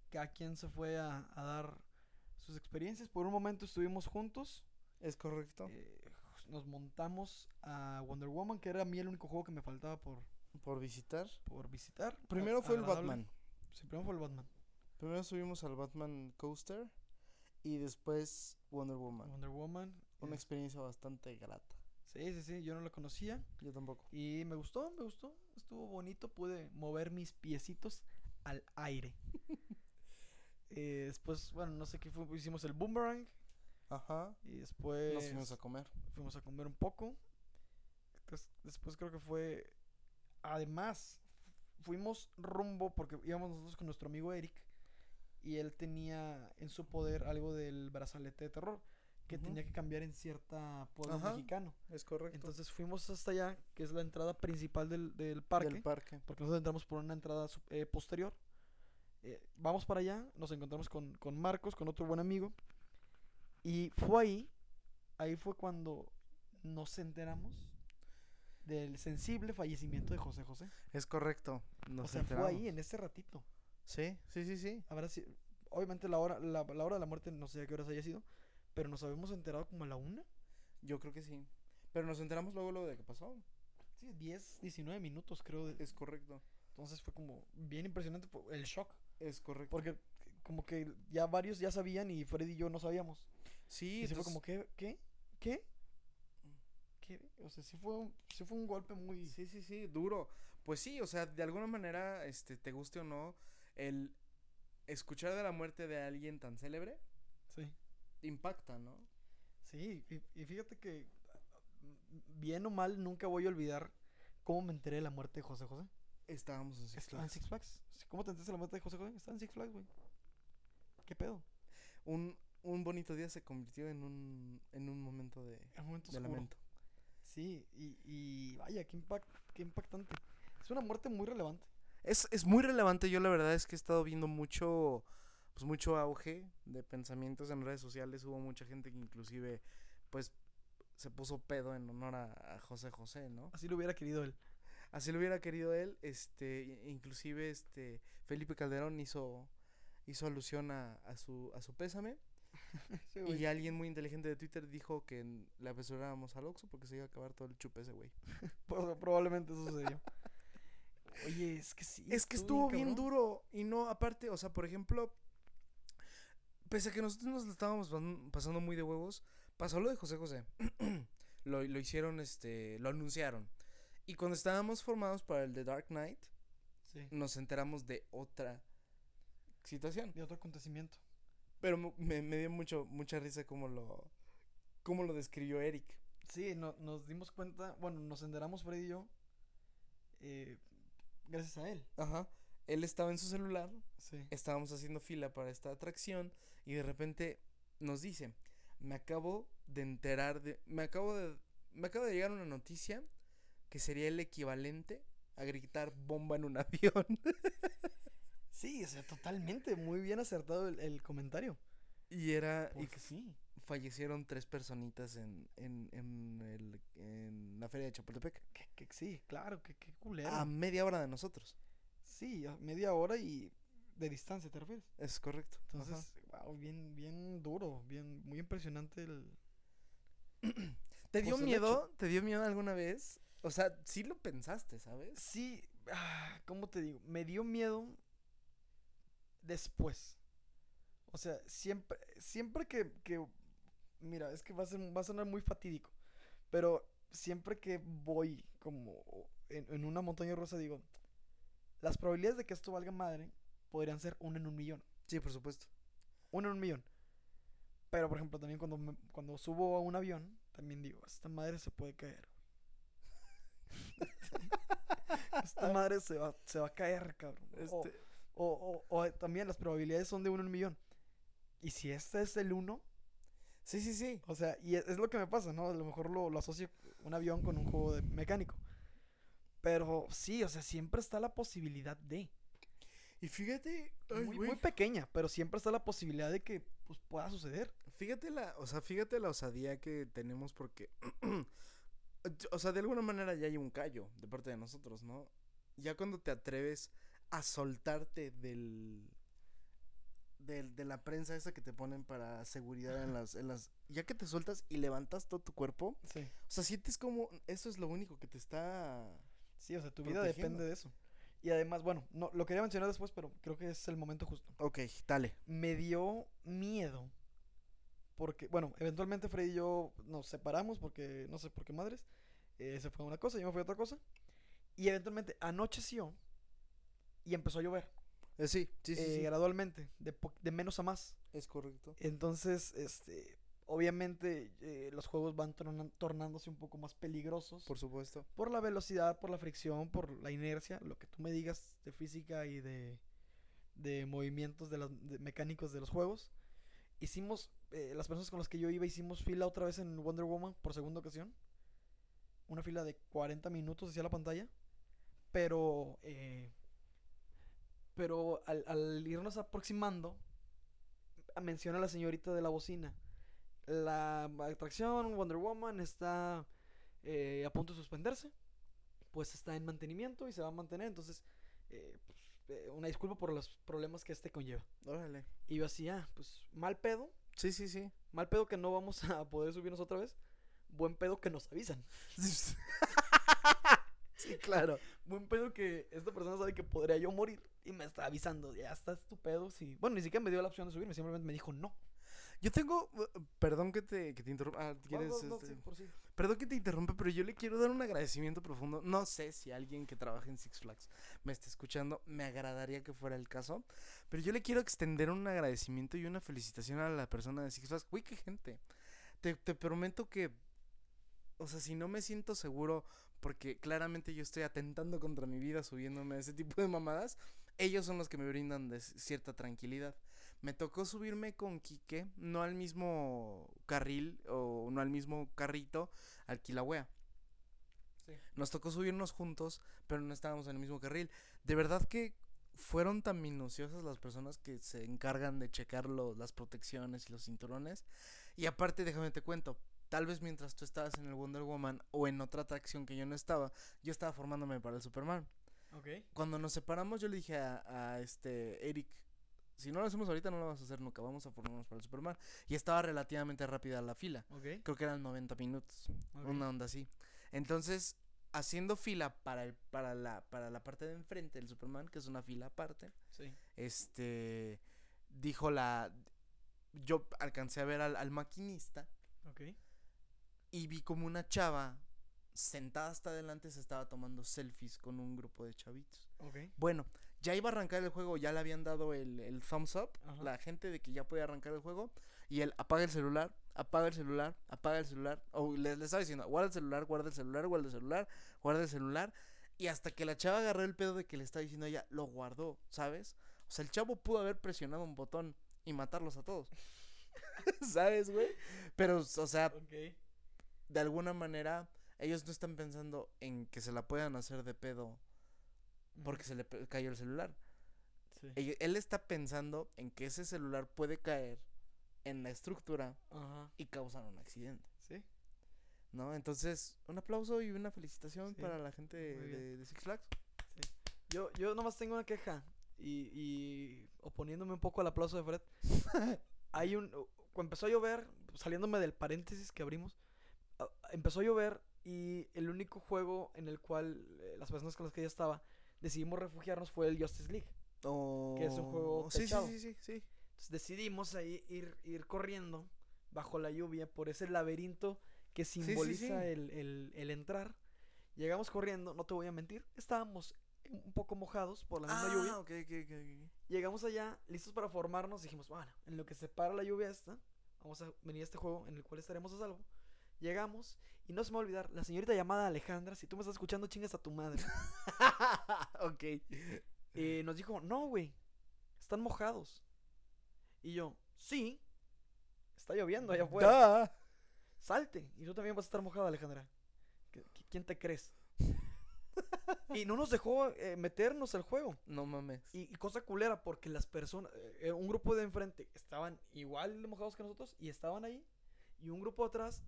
cada quien se fue a, a dar sus experiencias. Por un momento estuvimos juntos. Es correcto. eh, nos montamos a Wonder Woman, que era a mí el único juego que me faltaba por, Por visitar. por visitar. Primero fue el. Batman. Sí, primero fue el Batman. Primero subimos al Batman Coaster. Y después Wonder Woman. Wonder Woman. Una es- experiencia bastante grata. Sí, sí, sí, yo no la conocía. Yo tampoco. Y me gustó, me gustó. Estuvo bonito, pude mover mis piecitos al aire. Eh, después, bueno, no sé qué fue, hicimos el boomerang. Ajá. Y después Nos fuimos a comer. fuimos a comer un poco. Des- Después creo que fue. Además, fuimos rumbo porque íbamos nosotros con nuestro amigo Eric. Y él tenía en su poder algo del brazalete de terror. Que tenía que cambiar en cierta pueblo Ajá. mexicano. Es correcto. Entonces fuimos hasta allá, que es la entrada principal del, del parque. Del parque. porque nosotros entramos por una entrada eh, posterior. Eh, vamos para allá, nos encontramos con, con Marcos, con otro buen amigo. Y fue ahí, ahí fue cuando nos enteramos del sensible fallecimiento de José José. Es correcto. Nos o sea, enteramos. fue ahí, en ese ratito. Sí, sí, sí, sí. Habrá si- obviamente la hora, la, la hora de la muerte no sé a qué horas haya sido, pero nos habíamos enterado como a la una. Yo creo que sí. Pero nos enteramos luego, luego de qué pasó. Sí, 10, 19 minutos creo. de- Es correcto. Entonces fue como bien impresionante el shock. Es correcto. Porque como que ya varios ya sabían y Freddy y yo no sabíamos. sí, Y sí fue entonces- como, ¿qué? ¿Qué? ¿Qué? ¿Qué? O sea, sí fue un, sí fue un golpe muy... Sí, sí, sí, duro. Pues sí, o sea, de alguna manera, este, te guste o no, el escuchar de la muerte de alguien tan célebre Sí. impacta, ¿no? Sí, y, y fíjate que bien o mal, nunca voy a olvidar cómo me enteré de la muerte de José José. Estábamos en Six en Flags. Six Flags. Sí, ¿Cómo te enteraste de la muerte de José José? Estaba en Six Flags, güey. ¿Qué pedo? Un, un bonito día se convirtió en un, en un momento de, un momento de lamento. Sí, y, y vaya, qué, impact, qué impactante. Es una muerte muy relevante. Es, es muy relevante. Yo la verdad es que he estado viendo mucho, pues mucho auge de pensamientos en redes sociales. Hubo mucha gente que inclusive, pues, se puso pedo en honor a, a José José, ¿no? Así lo hubiera querido él. Así lo hubiera querido él. Este, inclusive, este, Felipe Calderón hizo, hizo alusión a, a su, a su pésame. Sí. Y alguien muy inteligente de Twitter dijo que le apresuráramos al Oxxo porque se iba a acabar todo el chupe ese güey. Pro- probablemente eso sucedió. Oye, es que sí. Es que estuvo bien duro. Y no, aparte, o sea, por ejemplo, pese a que nosotros nos lo estábamos pasan- pasando muy de huevos, pasó lo de José José. lo, lo hicieron, este, lo anunciaron. Y cuando estábamos formados para el The Dark Knight, Sí. nos enteramos de otra situación. De otro acontecimiento. Pero me, me dio mucho, mucha risa cómo lo, cómo lo describió Eric. Sí, no- nos dimos cuenta, bueno, nos enteramos Freddy y yo, eh, gracias a él. Ajá. Él estaba en su celular, Sí. estábamos haciendo fila para esta atracción y de repente nos dice, me acabo de enterar de, me acabo de, me acaba de llegar una noticia que sería el equivalente a gritar bomba en un avión. Sí, o sea, totalmente, muy bien acertado el, el comentario. y era, y Porque que sí. fallecieron tres personitas en, en, en, el, en la feria de Chapultepec. Que, que sí, claro, que, que culero. A media hora de nosotros. sí, a media hora y de distancia, ¿te refieres? Es correcto. Ajá. Entonces, wow, bien, bien duro, bien, muy impresionante el... ¿Te dio pues, miedo? ¿Te dio miedo alguna vez? O sea, sí lo pensaste, ¿sabes? Sí, ah, ¿cómo te digo? Me dio miedo después. O sea, siempre, siempre que, que- mira, es que va a, ser, va a sonar muy fatídico, pero siempre que voy como en, en una montaña rusa digo, las probabilidades de que esto valga madre podrían ser una en un millón. Sí, por supuesto. Uno en un millón. Pero, por ejemplo, también cuando, me- cuando subo a un avión, también digo, esta madre se puede caer. esta madre se va, se va a caer, cabrón. Este, O, o- o también las probabilidades son de uno en un millón. Y si este es el uno, Sí, sí, sí. o sea, y es, es lo que me pasa, ¿no? A lo mejor lo, lo asocio un avión con un juego de mecánico. Pero sí, o sea, siempre está la posibilidad de. Y fíjate, ay, muy, muy pequeña, pero siempre está la posibilidad de que pues, pueda suceder. fíjate la, o sea, fíjate la osadía que tenemos porque, o sea, de alguna manera ya hay un callo de parte de nosotros, ¿no? Ya cuando te atreves a soltarte del, del de la prensa esa que te ponen para seguridad en las, en las, ya que te sueltas y levantas todo tu cuerpo, Sí. o sea, sientes como eso es lo único que te está, Sí, o sea, tu vida depende de eso. Y además, bueno, no, lo quería mencionar después, pero creo que es el momento justo. ok, dale, me dio miedo. Porque, bueno, eventualmente Freddy y yo nos separamos porque, no sé por qué madres. eh, se fue a una cosa, yo me fui a otra cosa. Y eventualmente anocheció y empezó a llover. Eh, sí, sí, sí, eh, sí, gradualmente, de, de menos a más. es correcto, Entonces, este, obviamente eh, los juegos van tornan- tornándose un poco más peligrosos. por supuesto, Por la velocidad, por la fricción, por la inercia, lo que tú me digas de física y de, de movimientos de las, de mecánicos de los juegos. Hicimos, eh, las personas con las que yo iba, hicimos fila otra vez en Wonder Woman por segunda ocasión. Una fila de 40 minutos hacia la pantalla. Pero, eh, pero al, al irnos aproximando, a- menciona la señorita de la bocina. La atracción Wonder Woman está eh, a punto de suspenderse. Pues está en mantenimiento y se va a mantener. Entonces, eh, pues, eh, una disculpa por los problemas que este conlleva. órale, Y yo así, ah, pues mal pedo. sí, sí, sí. Mal pedo que no vamos a poder subirnos otra vez. Buen pedo que nos avisan. sí, claro. Buen pedo que esta persona sabe que podría yo morir. Y me está avisando. Ya está tu pedo. Sí. Bueno, ni siquiera me dio la opción de subirme. Simplemente me dijo no. Yo tengo, perdón que te, que te interrumpa, ah, ¿quieres, No, no, no, este? sí, por sí. perdón que te interrumpa, pero yo le quiero dar un agradecimiento profundo. No sé si alguien que trabaja en Six Flags me está escuchando, me agradaría que fuera el caso, pero yo le quiero extender un agradecimiento y una felicitación a la persona de Six Flags. Güey, qué gente. Te, te prometo que o sea, si no me siento seguro, porque claramente yo estoy atentando contra mi vida subiéndome a ese tipo de mamadas, ellos son los que me brindan de cierta tranquilidad. Me tocó subirme con Quique, no al mismo carril o no al mismo carrito, al Kilauea. Sí. Nos tocó subirnos juntos, pero no estábamos en el mismo carril. De verdad que fueron tan minuciosas las personas que se encargan de checar las protecciones y los cinturones. Y aparte, déjame te cuento, tal vez mientras tú estabas en el Wonder Woman o en otra atracción que yo no estaba, yo estaba formándome para el Superman. Ok. Cuando nos separamos, yo le dije a, a este Eric, si no lo hacemos ahorita, no lo vamos a hacer nunca, vamos a formarnos para el Superman. Y estaba relativamente rápida la fila. Ok. Creo que eran 90 minutos. Una onda así. Entonces, haciendo fila para el, para la, para la parte de enfrente del Superman, que es una fila aparte, Sí. este dijo la yo alcancé a ver al, al maquinista Ok. Y vi como una chava sentada hasta adelante se estaba tomando selfies con un grupo de chavitos. Ok. Bueno, ya iba a arrancar el juego, ya le habían dado el, el thumbs up, Ajá. la gente de que ya puede arrancar el juego, y él apaga el celular, apaga el celular, apaga el celular, o le, le estaba diciendo, guarda el celular, guarda el celular, guarda el celular, guarda el celular, y hasta que la chava agarró el pedo de que le estaba diciendo ella, lo guardó, ¿sabes? O sea, el chavo pudo haber presionado un botón y matarlos a todos. ¿Sabes, güey? Pero, o sea, Ok. De alguna manera, ellos no están pensando en que se la puedan hacer de pedo porque se le cayó el celular. Sí. Ell- Él está pensando en que ese celular puede caer en la estructura Ajá. y causar un accidente, Sí. ¿no? Entonces, un aplauso y una felicitación Sí, para la gente de, de Six Flags. Yo, yo nomás tengo una queja. Y, y oponiéndome un poco al aplauso de Fred. Hay un. Cuando empezó a llover, saliéndome del paréntesis que abrimos, empezó a llover y el único juego en el cual eh, las personas con las que yo estaba decidimos refugiarnos fue el Justice League. Que es un juego Oh, sí, sí, techado. sí, sí, sí. Entonces decidimos ahí ir, ir corriendo bajo la lluvia por ese laberinto que sí, simboliza sí. El, el- el entrar. Llegamos corriendo, no te voy a mentir, estábamos un poco mojados por la misma Ah, lluvia. ok, ok, ok, ok. Llegamos allá, listos para formarnos, dijimos, bueno, en lo que se para la lluvia esta, vamos a venir a este juego en el cual estaremos a salvo. Llegamos y no se me va a olvidar, la señorita llamada Alejandra, si tú me estás escuchando, chingas a tu madre. ok. Eh, nos dijo, no, güey, están mojados. Y yo, sí, está lloviendo allá afuera. Da. Salte. Y tú también vas a estar mojada, Alejandra. ¿Qui- qui- ¿Quién te crees? y no nos dejó eh, meternos al juego. No mames. Y, y cosa culera, porque las personas, eh, un grupo de enfrente estaban igual de mojados que nosotros y estaban ahí. Y un grupo atrás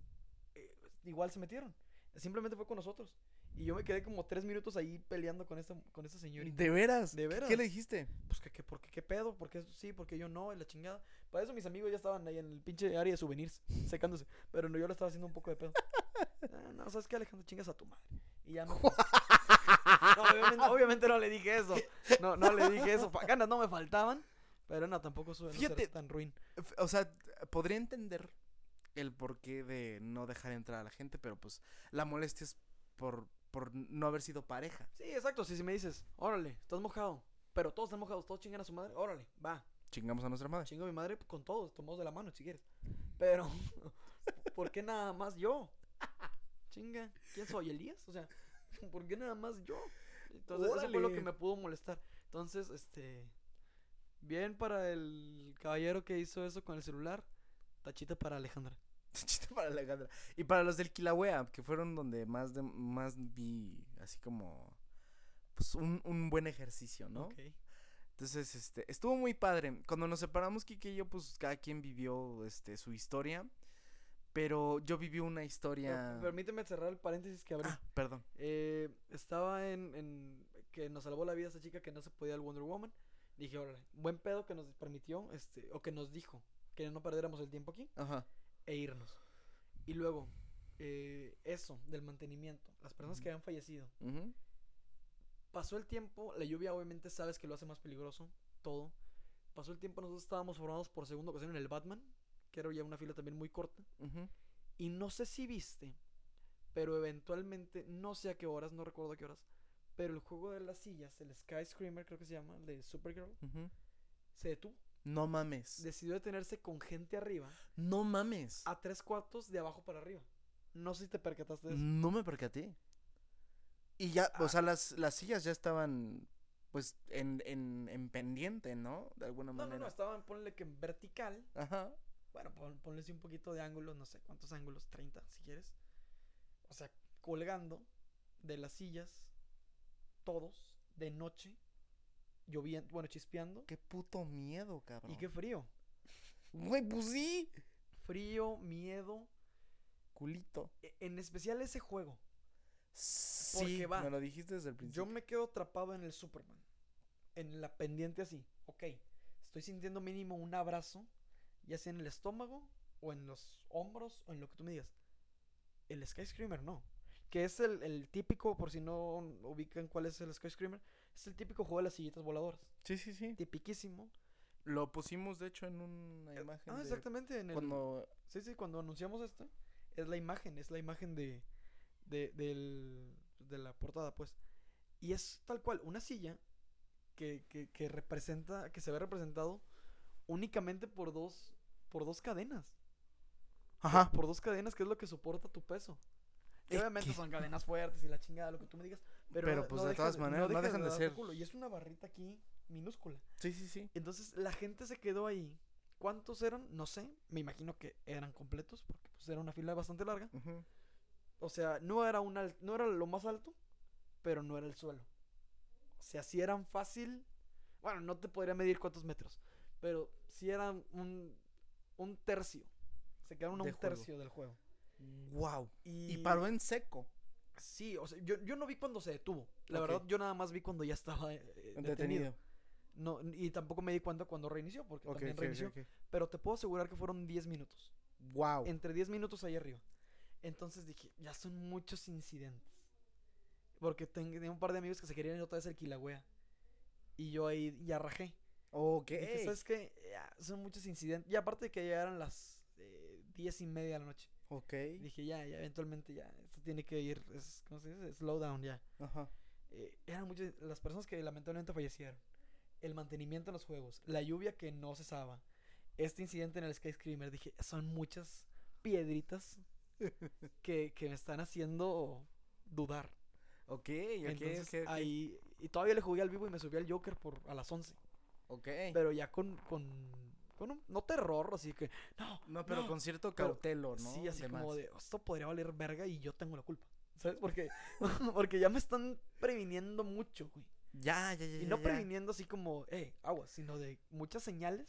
igual se metieron. Simplemente fue con nosotros. Y yo me quedé como tres minutos ahí peleando con esta, con esta señorita. ¿De veras? ¿De ¿Qué- veras? ¿Qué le dijiste? Pues que, que, ¿por qué, qué pedo? ¿Por qué sí? ¿Por qué yo no? Y la chingada. Para eso mis amigos ya estaban ahí en el pinche área de souvenirs, secándose. Pero no, yo le estaba haciendo un poco de pedo. Ah, no, ¿sabes qué, Alejandro? Chingas a tu madre. Y ya me. No, obviamente, obviamente no le dije eso. No, no le dije eso. Ganas no me faltaban. Pero no, tampoco suele ser Fíjate. tan ruin. O sea, podría entender el porqué de no dejar entrar a la gente, pero pues la molestia es por, por no haber sido pareja. Sí, exacto. Si, si me dices, órale, estás mojado. Pero todos están mojados, todos chingan a su madre. Órale, va. Chingamos a nuestra madre. Chingo a mi madre con todos, tomamos de la mano si quieres. Pero, ¿por qué nada más yo? Chinga, ¿quién soy? ¿Elías? O sea, ¿por qué nada más yo? Entonces, eso fue lo que Órale. me pudo molestar. Entonces, este. Bien para el caballero que hizo eso con el celular. Tachita para Alejandra. Chiste para Alejandra. Y para los del Kilauea, que fueron donde más de, más vi así como pues un, un buen ejercicio, ¿no? Ok. Entonces, este, estuvo muy padre. Cuando nos separamos, Kike y yo, pues cada quien vivió este su historia. Pero yo viví una Pero historia. permíteme cerrar el paréntesis que abrí. Ah, perdón. Eh, estaba en, en que nos salvó la vida esa chica que no se podía el Wonder Woman. Dije, órale, buen pedo que nos permitió, este, o que nos dijo que no perdiéramos el tiempo aquí Ajá. E irnos. Y luego, eh, eso del mantenimiento, las personas que habían fallecido. Pasó el tiempo, la lluvia obviamente sabes que lo hace más peligroso, todo. Pasó el tiempo, nosotros estábamos formados por segunda ocasión en el Batman, que era ya una fila también muy corta. Y no sé si viste, pero eventualmente, no sé a qué horas, no recuerdo a qué horas, pero el juego de las sillas, el Sky Screamer creo que se llama, el de Supergirl, se detuvo. No mames. Decidió detenerse con gente arriba, No mames. a tres cuartos de abajo para arriba. No sé si te percataste de eso. No me percaté. Y ya, o sea, las, las sillas ya estaban, pues, en, en, en pendiente, ¿no? De alguna No, no, manera. no, estaban, ponle que en vertical. Ajá. Bueno, pon, ponle un poquito de ángulo, no sé cuántos ángulos, 30 si quieres. O sea, colgando de las sillas, todos, de noche, lloviendo, bueno, chispeando. Qué puto miedo, cabrón. Y qué frío. Güey, pues sí. Frío, miedo. Culito. e- En especial ese juego. Sí, Porque va, me lo dijiste desde el Yo principio. me quedo atrapado en el Superman. En la pendiente así. Ok. Estoy sintiendo mínimo un abrazo. Ya sea en el estómago. O en los hombros. O en lo que tú me digas. El Sky Screamer no. Que es el, el típico, por si no ubican cuál es el Sky Screamer. Es el típico juego de las sillitas voladoras. Sí, sí, sí. Tipiquísimo. Lo pusimos, de hecho, en una Eh, imagen. Ah, de exactamente. En el, Cuando... Sí, sí, cuando anunciamos esto, es la imagen, es la imagen de, de, del- de la portada, pues. Y es tal cual, una silla que, que, que representa, que se ve representado únicamente por dos, por dos cadenas. Por- Ajá. Por, dos cadenas, que es lo que soporta tu peso. Es obviamente que- son cadenas fuertes y la chingada, lo que tú me digas. Pero, pues, no de todas maneras, no deja dejan de ser- culo, Y es una barrita aquí minúscula. Sí, sí, sí. Entonces la gente se quedó ahí. ¿Cuántos eran? No sé. Me imagino que eran completos porque pues, era una fila bastante larga. O sea, no era, un no era lo más alto, pero no era el suelo. O sea, si eran fácil. Bueno, no te podría medir cuántos metros, pero si eran un, un tercio. Se quedaron a un juego. tercio del juego. Wow. Y, Y paró en seco. Sí, o sea, yo, yo no vi cuando se detuvo. La verdad, yo nada más vi cuando ya estaba eh, detenido. Detenido. No, y tampoco me di cuenta cuando reinició, porque también reinició. Pero te puedo asegurar que fueron 10 minutos. Wow. Entre 10 minutos ahí arriba. Entonces dije, ya son muchos incidentes. Porque ten- tenía un par de amigos que se querían ir otra vez al Kilauea. Y yo ahí ya rajé. Ok. Dije, ¿sabes qué? Ya, son muchos incidentes. Y aparte de que ya eran las eh, 10 y media de la noche. Ok. Dije, ya, ya, eventualmente ya. Tiene que ir, es, ¿cómo se dice? Slow down ya. Ajá. Eh, eran muchas las personas que lamentablemente fallecieron. El mantenimiento de los juegos. La lluvia que no cesaba. Este incidente en el Sky Screamer. Dije, son muchas piedritas que, que me están haciendo dudar. Ok, ok, Entonces, ahí. Y todavía le jugué al vivo y me subí al Joker por a las 11. Ok. Pero ya con. con, con un, no terror, así que. No, no, pero no". con cierto pero cautelo, ¿no? Sí, así De como de. Esto podría valer verga y yo tengo la culpa. ¿Sabes? Porque, porque ya me están previniendo mucho, güey. Ya, ya, ya. Y ya, no ya. previniendo así como, eh, agua, sino de muchas señales.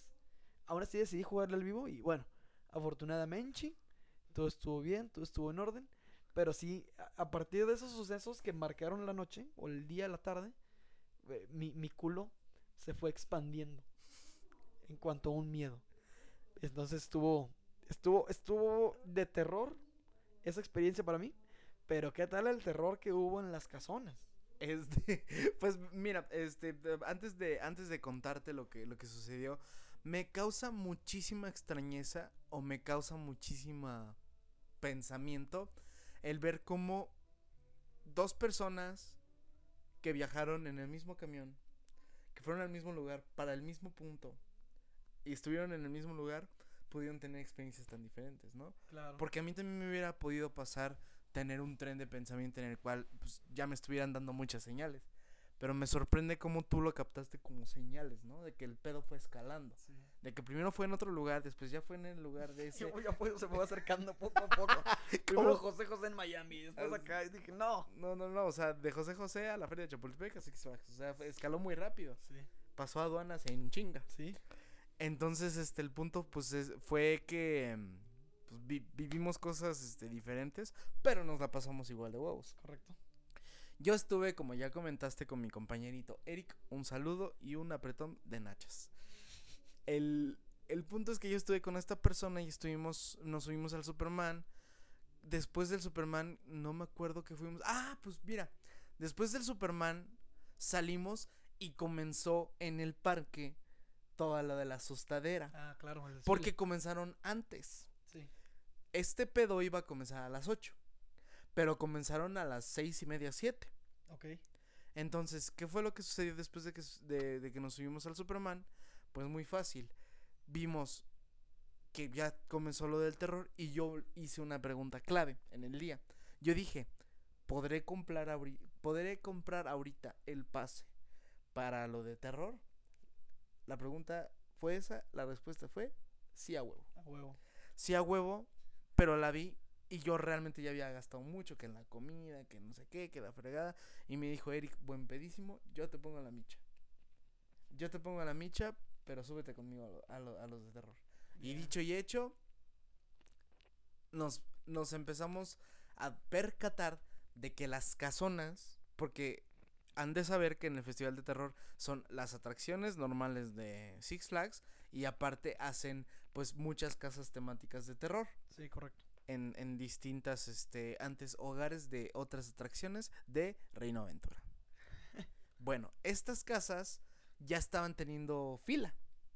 Ahora sí decidí jugarle al vivo y bueno, afortunadamente todo estuvo bien, todo estuvo en orden. Pero sí, a, a partir de esos sucesos que marcaron la noche o el día, la tarde, eh, mi, mi culo se fue expandiendo en cuanto a un miedo. Entonces estuvo, estuvo, estuvo de terror esa experiencia para mí. Pero qué tal el terror que hubo en las casonas. Este, pues mira, este, eh, antes de, antes de contarte lo que, lo que sucedió, me causa muchísima extrañeza o me causa muchísima pensamiento el ver cómo dos personas que viajaron en el mismo camión, que fueron al mismo lugar, para el mismo punto, y estuvieron en el mismo lugar, pudieron tener experiencias tan diferentes, ¿no? Claro. Porque a mí también me hubiera podido pasar tener un tren de pensamiento en el cual pues, ya me estuvieran dando muchas señales. Pero me sorprende cómo tú lo captaste como señales, ¿no? De que el pedo fue escalando. De que primero fue en otro lugar, después ya fue en el lugar de ese. Yo ya fue- se fue acercando poco a poco. Primero José José en Miami, después acá. Y dije, no. No, no, no, o sea, de José José a la feria de Chapultepec, así que o sea, escaló muy rápido. Sí. Pasó aduanas en chinga. Sí. Entonces, este, el punto, pues, es- fue que mm, pues, vi- vivimos cosas este, diferentes, pero nos la pasamos igual de huevos. Correcto. Yo estuve, como ya comentaste, con mi compañerito Eric, un saludo y un apretón de nachas. El, el punto es que yo estuve con esta persona y estuvimos, nos subimos al Superman. Después del Superman, no me acuerdo que fuimos. Ah, pues mira, después del Superman salimos y comenzó en el parque toda lo de la asustadera. Ah, claro. Porque comenzaron antes. Sí. Este pedo iba a comenzar a las 8. Pero comenzaron a las seis y media, 7. Ok. Entonces, ¿qué fue lo que sucedió después de que, de, de que nos subimos al Superman? Pues muy fácil. Vimos que ya comenzó lo del terror y yo hice una pregunta clave en el día. Yo dije, ¿podré comprar, ¿podré comprar ahorita el pase para lo de terror? La pregunta fue esa, la respuesta fue sí a huevo. A huevo. Sí a huevo, pero la vi y yo realmente ya había gastado mucho, que en la comida, que no sé qué, que la fregada. Y me dijo, Eric, buen pedísimo, yo te pongo la micha. Yo te pongo a la micha, pero súbete conmigo a, lo- a lo- a los de terror. Y dicho y hecho, nos, nos empezamos a percatar de que las casonas, porque han de saber que en el Festival de Terror son las atracciones normales de Six Flags y aparte hacen pues muchas casas temáticas de terror Sí, correcto. en, en distintas, este, antes hogares de otras atracciones de Reino Aventura. bueno, estas casas ya estaban teniendo fila.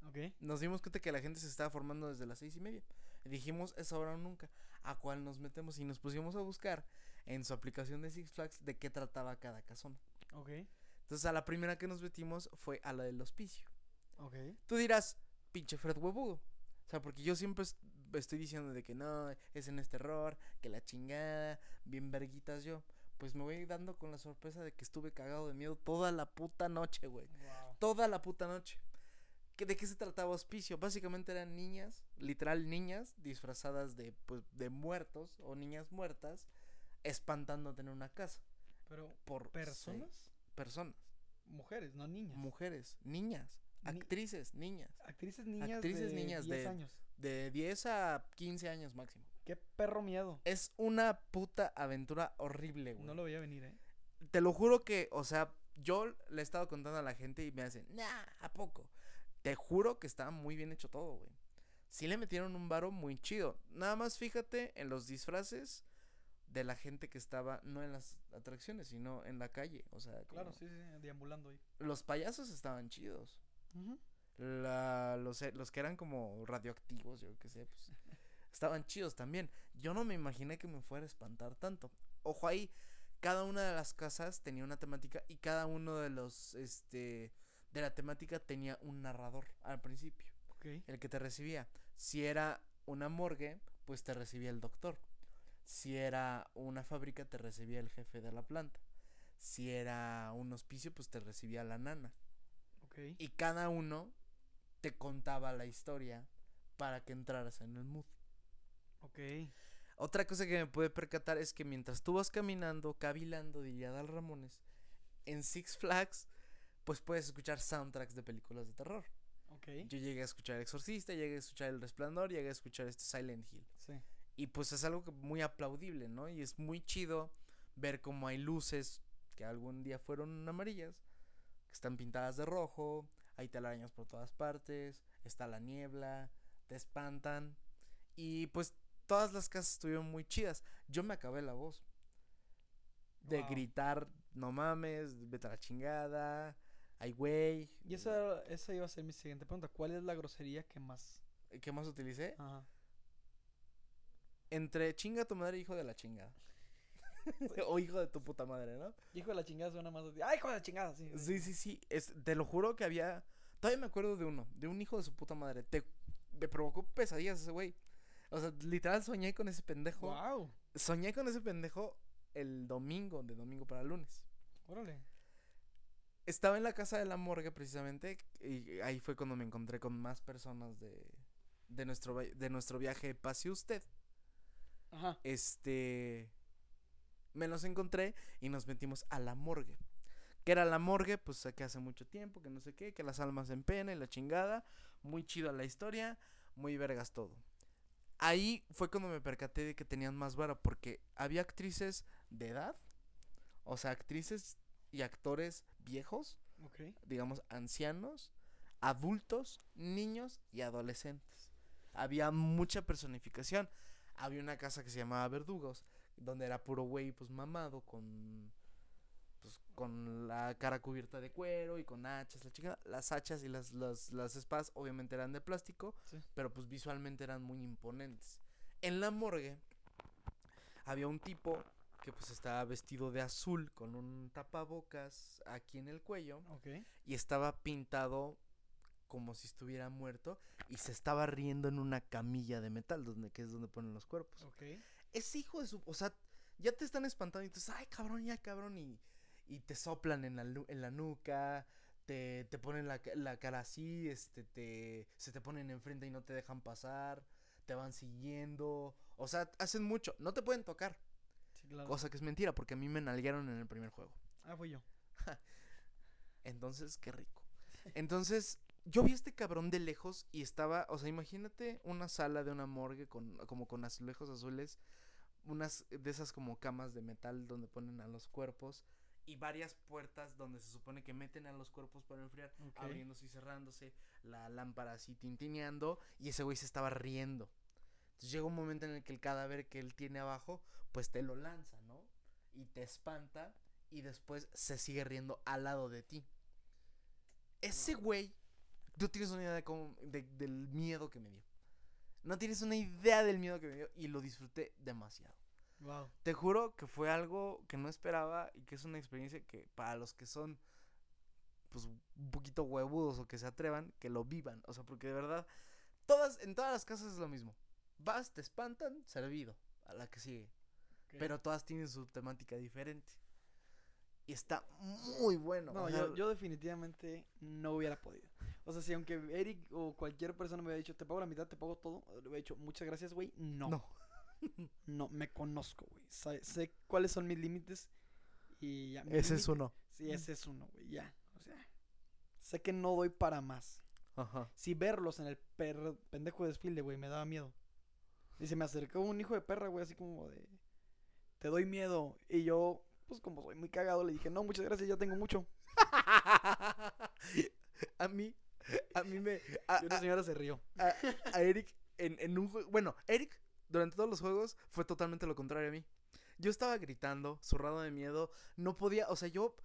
Ok. Nos dimos cuenta que la gente se estaba formando desde las seis y media. Dijimos, es ahora o nunca. A cuál nos metemos y nos pusimos a buscar en su aplicación de Six Flags de qué trataba cada casona. Ok. Entonces a la primera que nos metimos fue a la del hospicio. Ok. Tú dirás, pinche Fred huevudo. O sea, porque yo siempre est- estoy diciendo de que no, es en este error, que la chingada, bien verguitas yo. Pues me voy dando con la sorpresa de que estuve cagado de miedo toda la puta noche, güey. Wow. Toda la puta noche. ¿Qué- ¿De qué se trataba Hospicio? Básicamente eran niñas, literal niñas, disfrazadas de, pues, de muertos o niñas muertas, espantándote en una casa. Pero, Por ¿personas? personas. Mujeres, no niñas. Mujeres, niñas, Ni- actrices, niñas. Actrices niñas Actrices de niñas 10 de- años. De 10 a 15 años máximo. Qué perro miedo. Es una puta aventura horrible, güey. No lo veía venir, ¿eh? Te lo juro que, o sea, yo le he estado contando a la gente y me hacen, nah, ¿a poco? Te juro que estaba muy bien hecho todo, güey. Sí le metieron un varo muy chido. Nada más fíjate en los disfraces de la gente que estaba, no en las atracciones, sino en la calle. O sea, Claro, sí, sí, deambulando ahí. los payasos estaban chidos. La, los, e- los que eran como radioactivos, yo qué sé, pues estaban chidos también. Yo no me imaginé que me fuera a espantar tanto. Ojo ahí, cada una de las casas tenía una temática y cada uno de los, este, de la temática tenía un narrador al principio, el que te recibía. Si era una morgue, pues te recibía el doctor. Si era una fábrica, te recibía el jefe de la planta. Si era un hospicio, pues te recibía la nana. Y cada uno te contaba la historia para que entraras en el mood. Ok. Otra cosa que me pude percatar es que mientras tú vas caminando, cavilando, diría Dal Ramones, en Six Flags, pues puedes escuchar soundtracks de películas de terror. Ok. Yo llegué a escuchar Exorcista, llegué a escuchar El Resplandor, llegué a escuchar este Silent Hill. Sí. Y pues es algo que- muy aplaudible, ¿no? Y es muy chido ver cómo hay luces que algún día fueron amarillas, que están pintadas de rojo, hay telarañas por todas partes, está la niebla, te espantan. Y pues todas las casas estuvieron muy chidas. Yo me acabé la voz. De Wow. gritar, no mames, vete a la chingada, ay güey. Y esa, esa iba a ser mi siguiente pregunta. ¿Cuál es la grosería que más? ¿Qué más utilicé? Ajá. Entre chinga tu madre, hijo de la chingada. o hijo de tu puta madre, ¿no? Hijo de la chingada suena más. ¡Ay, hijo de la chingada! Sí. Sí, sí, sí. Es, te lo juro que había. Todavía me acuerdo de uno, de un hijo de su puta madre. Te, me provocó pesadillas ese güey. O sea, literal soñé con ese pendejo. ¡Wow! Soñé con ese pendejo el domingo, de domingo para lunes. Órale. Estaba en la casa de la morgue precisamente. Y ahí fue cuando me encontré con más personas de, de, nuestro, de nuestro viaje Pase Usted. Ajá. este me los encontré y nos metimos a la morgue. Que era la morgue, pues que hace mucho tiempo, que no sé qué, que las almas en pena y la chingada. Muy chida la historia, muy vergas todo. Ahí fue cuando me percaté de que tenían más vara, porque había actrices de edad, o sea, actrices y actores viejos, digamos, ancianos, adultos, niños y adolescentes. Había mucha personificación. Había una casa que se llamaba Verdugos, donde era puro güey, pues mamado, con. Pues con la cara cubierta de cuero y con hachas, la chica. Las hachas y las, las, las espadas obviamente eran de plástico, Sí. pero pues visualmente eran muy imponentes. En la morgue había un tipo que pues estaba vestido de azul con un tapabocas aquí en el cuello Ok. y estaba pintado como si estuviera muerto y se estaba riendo en una camilla de metal, donde, que es donde ponen los cuerpos. Ok. Es hijo de su... O sea, ya te están espantando y tú dices, ay, cabrón, ya, cabrón, y, y te soplan en la, nu- en la nuca, te, te ponen la, ca- la cara así, este, te, se te ponen enfrente y no te dejan pasar, te van siguiendo, o sea, hacen mucho, no te pueden tocar, Sí, claro. cosa que es mentira, porque a mí me nalguearon en el primer juego. Ah, fui yo. Entonces, qué rico. Entonces, yo vi a este cabrón de lejos y estaba, o sea, imagínate una sala de una morgue con, como con azulejos azules, unas de esas como camas de metal donde ponen a los cuerpos y varias puertas donde se supone que meten a los cuerpos para enfriar, abriéndose y cerrándose, la lámpara así tintineando y ese güey se estaba riendo. Entonces llega un momento en el que el cadáver que él tiene abajo, pues te lo lanza, ¿no? Y te espanta y después se sigue riendo al lado de ti. Ese güey, tú tienes una idea de cómo- de- del miedo que me dio. No tienes una idea del miedo que me dio y lo disfruté demasiado. Wow. Te juro que fue algo que no esperaba y que es una experiencia que para los que son pues un poquito huevudos o que se atrevan, que lo vivan, o sea, porque de verdad todas en todas las casas es lo mismo. Vas, te espantan, servido, a la que sigue. Pero todas tienen su temática diferente. Y está muy bueno. No, o sea, yo, yo definitivamente no hubiera podido. O sea, si aunque Eric o cualquier persona me hubiera dicho, te pago la mitad, te pago todo, le hubiera dicho, muchas gracias, güey. No. No. No, me conozco, güey. Sé, sé cuáles son mis límites y ya. Ese es uno. Sí, ese es uno, güey, ya. O sea, sé que no doy para más. Ajá. Si verlos en el per- pendejo desfile, güey, me daba miedo. Y se me acercó un hijo de perra, güey, así como de... Te doy miedo. Y yo, pues como soy muy cagado, le dije, no, muchas gracias, ya tengo mucho. a mí, a mí me. A, Y una a- señora se rió. a- a Eric en, en un juego. Bueno, Eric, durante todos los juegos, fue totalmente lo contrario a mí. Yo estaba gritando, zurrado de miedo. No podía, o sea, yo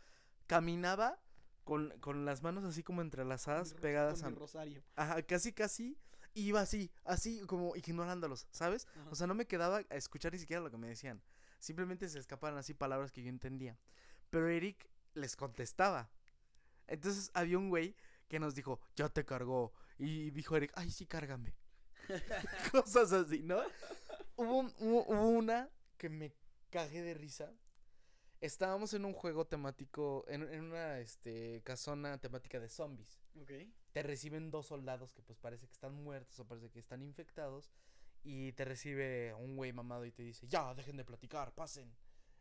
caminaba con, con las manos así como entrelazadas, Con pegadas con a. mi rosario. Ajá, casi, casi. Iba así, así como ignorándolos, ¿sabes? Ajá. O sea, no me quedaba a escuchar ni siquiera lo que me decían. Simplemente se escapaban así palabras que yo entendía. Pero Eric les contestaba. Entonces había un güey que nos dijo, ya te cargó. Y dijo Eric, ay, sí, cárgame. Cosas así, ¿no? Hubo, un- hubo- hubo una que me cagué de risa. Estábamos en un juego temático, en, en una este, casona temática de zombies Ok. te reciben dos soldados que pues parece que están muertos o parece que están infectados y te recibe un güey mamado y te dice, ya, dejen de platicar, pasen.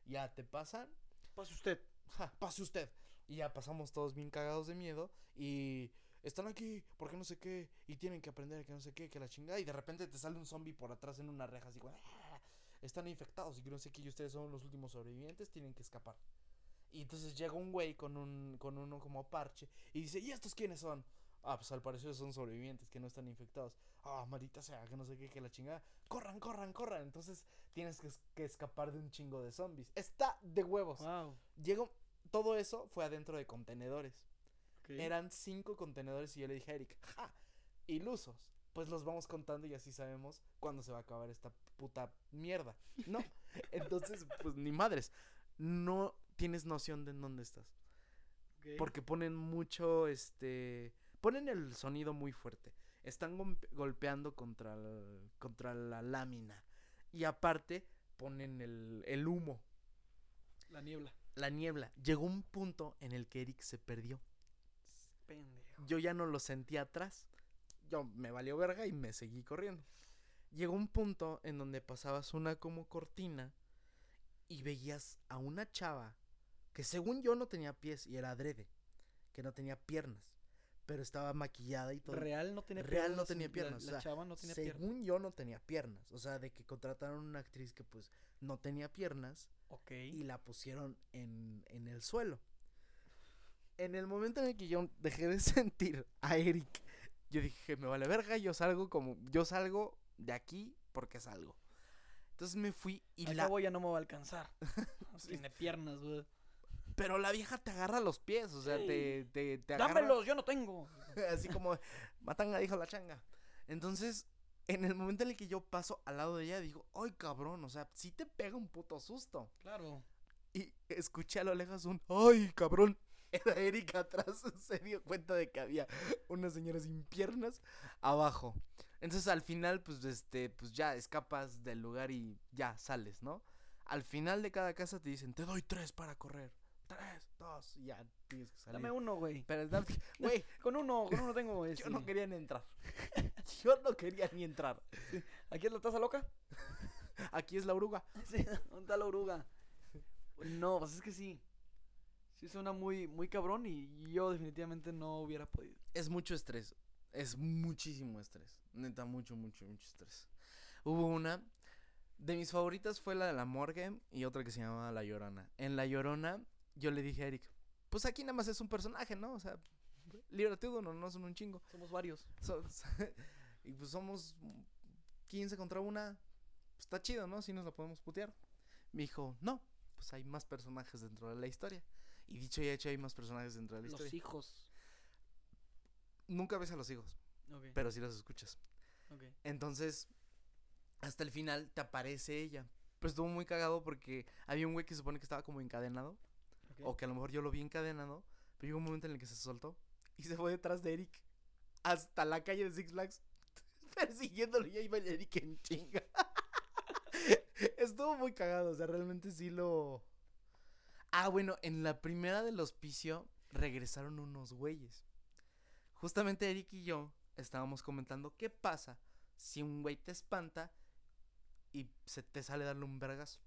Ya te pasan, Pase usted. ja, pase usted. Y ya pasamos todos bien cagados de miedo y están aquí, porque no sé qué, y tienen que aprender que no sé qué, que la chingada. Y de repente te sale un zombie por atrás en una reja así como, "Ah, están infectados y que no sé qué, y ustedes son los últimos sobrevivientes, tienen que escapar. Y entonces llega un güey con un con uno como parche y dice, ¿y estos quiénes son? Ah, pues al parecer son sobrevivientes que no están infectados. Ah, maldita sea, que no sé qué, que la chingada. Corran, corran, corran. Entonces tienes que, es- que escapar de un chingo de zombies. Está de huevos. Wow. Llegó, todo eso fue adentro de contenedores. Eran cinco contenedores y yo le dije a Eric, ¡ja! Ilusos. Pues los vamos contando y así sabemos cuándo se va a acabar esta puta mierda. No. Entonces, pues ni madres. No tienes noción de en dónde estás. Porque ponen mucho, este... Ponen el sonido muy fuerte. Están golpeando contra, el- contra la lámina. Y aparte ponen el, el humo, La niebla. La niebla. Llegó un punto en el que Eric se perdió. Pendejo. Yo ya no lo sentí atrás. Yo me valió verga y me seguí corriendo. Llegó un punto en donde pasabas una como cortina y veías a una chava que según yo no tenía pies y era adrede, que no tenía piernas, pero estaba maquillada y todo. Real no tenía Real no piernas, tenía la- piernas, La, o sea, chava no tenía según piernas. yo no tenía piernas, o sea, de que contrataron una actriz que pues no tenía piernas Ok. y la pusieron en, en el suelo. En el momento en el que yo dejé de sentir a Eric, yo dije, me vale verga, yo salgo como, yo salgo de aquí porque salgo. Entonces me fui y Al la... cabo ya no me va a alcanzar. Sí. Tiene piernas, güey. Pero la vieja te agarra los pies, o sea, Sí. te, te, te agarra... Dámelos, yo no tengo. Así como, matanga dijo la changa. Entonces, en el momento en el que yo paso al lado de ella, digo, ay cabrón, o sea, sí te pega un puto susto. Claro. Y escuché a lo lejos un, ay cabrón. era Erika atrás, se dio cuenta de que había una señora sin piernas abajo. Entonces al final, pues, este, pues ya escapas del lugar y ya sales, ¿no? Al final de cada casa te dicen, te doy tres para correr. Tres, dos, y ya tienes que salir. Dame uno, güey. Pero, güey, Con uno, con uno tengo. yo este, no quería ni entrar. Yo no quería ni entrar. ¿Aquí es la taza loca? Aquí es la oruga. Sí, ¿dónde está la oruga? No, pues es que sí. Sí suena muy, muy cabrón y yo definitivamente no hubiera podido. Es mucho estrés. Es muchísimo estrés. Neta, mucho, mucho, mucho estrés. Hubo una. De mis favoritas fue la de la morgue y otra que se llamaba La Llorona. En La Llorona, yo le dije a Eric, pues aquí nada más es un personaje, ¿no? O sea, líbrate uno, no son un chingo. Somos varios. So- y pues somos 15 contra una. Pues está chido, ¿no? Si nos la podemos putear. Me dijo, no, pues hay más personajes dentro de la historia. Y dicho y hecho, hay más personajes dentro de la Los historia. hijos. Nunca ves a los hijos, pero sí los escuchas. Entonces, hasta el final te aparece ella. Pero estuvo muy cagado porque había un güey que se supone que estaba como encadenado. O que a lo mejor yo lo vi encadenado. Pero llegó un momento en el que se soltó. Y se fue detrás de Eric. Hasta la calle de Six Flags. Persiguiéndolo. Y ahí va Eric en chinga. Estuvo muy cagado. O sea, realmente sí lo. Ah, bueno, en la primera del hospicio regresaron unos güeyes. Justamente Eric y yo estábamos comentando qué pasa si un güey te espanta y se te sale darle un vergazo,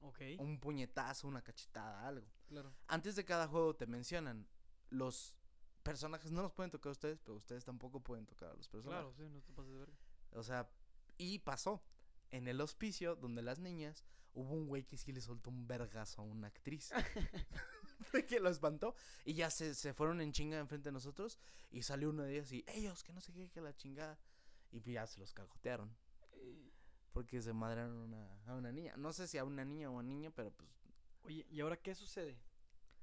Ok, un puñetazo, una cachetada, algo. Claro. Antes de cada juego te mencionan los personajes no los pueden tocar ustedes, pero ustedes tampoco pueden tocar a los personajes. Claro, sí, no te pases de verga. O sea, y pasó. En el hospicio, donde las niñas, hubo un güey que sí le soltó un vergazo a una actriz. Que lo espantó. Y ya se, se fueron en chinga enfrente de nosotros. Y salió uno de ellos y, ellos, que no sé qué, que la chingada. Y ya se los cagotearon. Porque se madrearon a una, a una niña. No sé si a una niña o a un niño, pero pues. Oye, ¿y ahora qué sucede?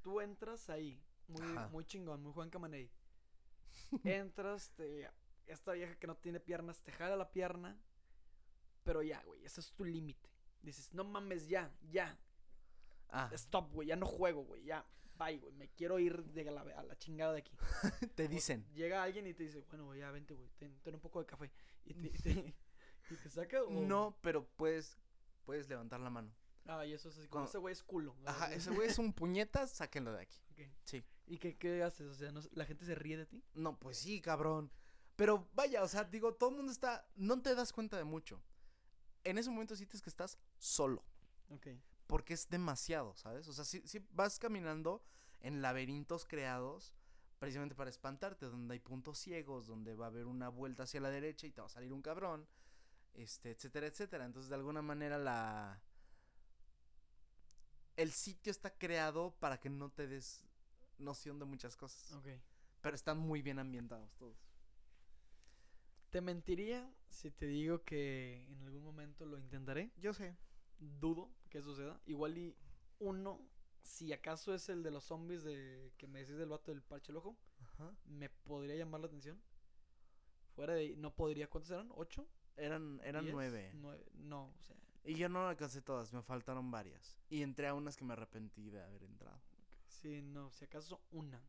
Tú entras ahí, muy, Ajá. muy chingón, muy Juan Camaney. Entras, te, esta vieja que no tiene piernas te jala la pierna, pero ya, güey, ese es tu límite. Dices, no mames, ya, ya, Ah, stop, güey, ya no juego, güey, ya, bye, güey, me quiero ir de la, a la chingada de aquí. te dicen. Llega alguien y te dice, bueno, güey, ya vente, güey, ten, ten un poco de café. Y te, te- y te saca o... No, pero puedes, puedes levantar la mano. Ah, y eso es así, como Cuando- ese güey es culo. Ajá, ese güey es un puñetas, sáquenlo de aquí. ok. Sí. ¿Y qué, qué haces? O sea, no- ¿la gente se ríe de ti? No, pues sí, cabrón. Pero vaya, o sea, digo, todo el mundo está. No te das cuenta de mucho. En ese momento sientes que estás solo. Ok. Porque es demasiado, ¿sabes? O sea, si vas caminando en laberintos creados precisamente para espantarte, donde hay puntos ciegos, donde va a haber una vuelta hacia la derecha y te va a salir un cabrón, este, etcétera, etcétera. Entonces, de alguna manera, la. El sitio está creado para que no te des noción de muchas cosas. Ok. Pero están muy bien ambientados todos. Te mentiría si te digo que en algún momento lo intentaré. Yo sé. Dudo que suceda. Igual y uno, si acaso es el de los zombies de que me decís del vato del parche al ojo, Ajá. me podría llamar la atención. Fuera de no podría. ¿Cuántos eran? ¿Ocho? Eran, eran ¿Diez? nueve. Nueve. No, o sea. Y yo no alcancé todas, me faltaron varias. Y entré a unas que me arrepentí de haber entrado. Sí, no, si acaso una.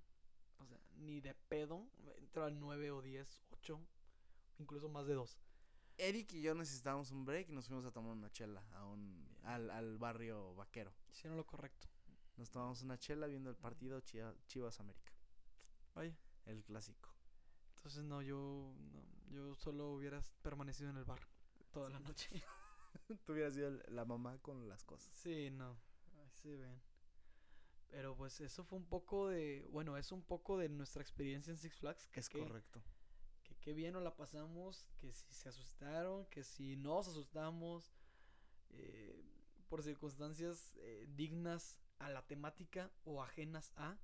O sea, ni de pedo. Entro al nueve o diez, ocho. Incluso más de dos. Eric y yo necesitábamos un break y nos fuimos a tomar una chela a un, al, al barrio vaquero. Hicieron lo correcto. Nos tomamos una chela viendo el partido Chivas América, Vaya. el clásico. Entonces no, yo no, yo solo hubieras permanecido en el bar toda la noche. Tú hubieras sido la mamá con las cosas. sí, no. Ahí se ven. Pero pues eso fue un poco de, bueno, es un poco de nuestra experiencia en Six Flags. Que Es correcto. Que qué bien nos la pasamos, que si se asustaron, que si nos asustamos, eh, por circunstancias eh, dignas a la temática o ajenas a.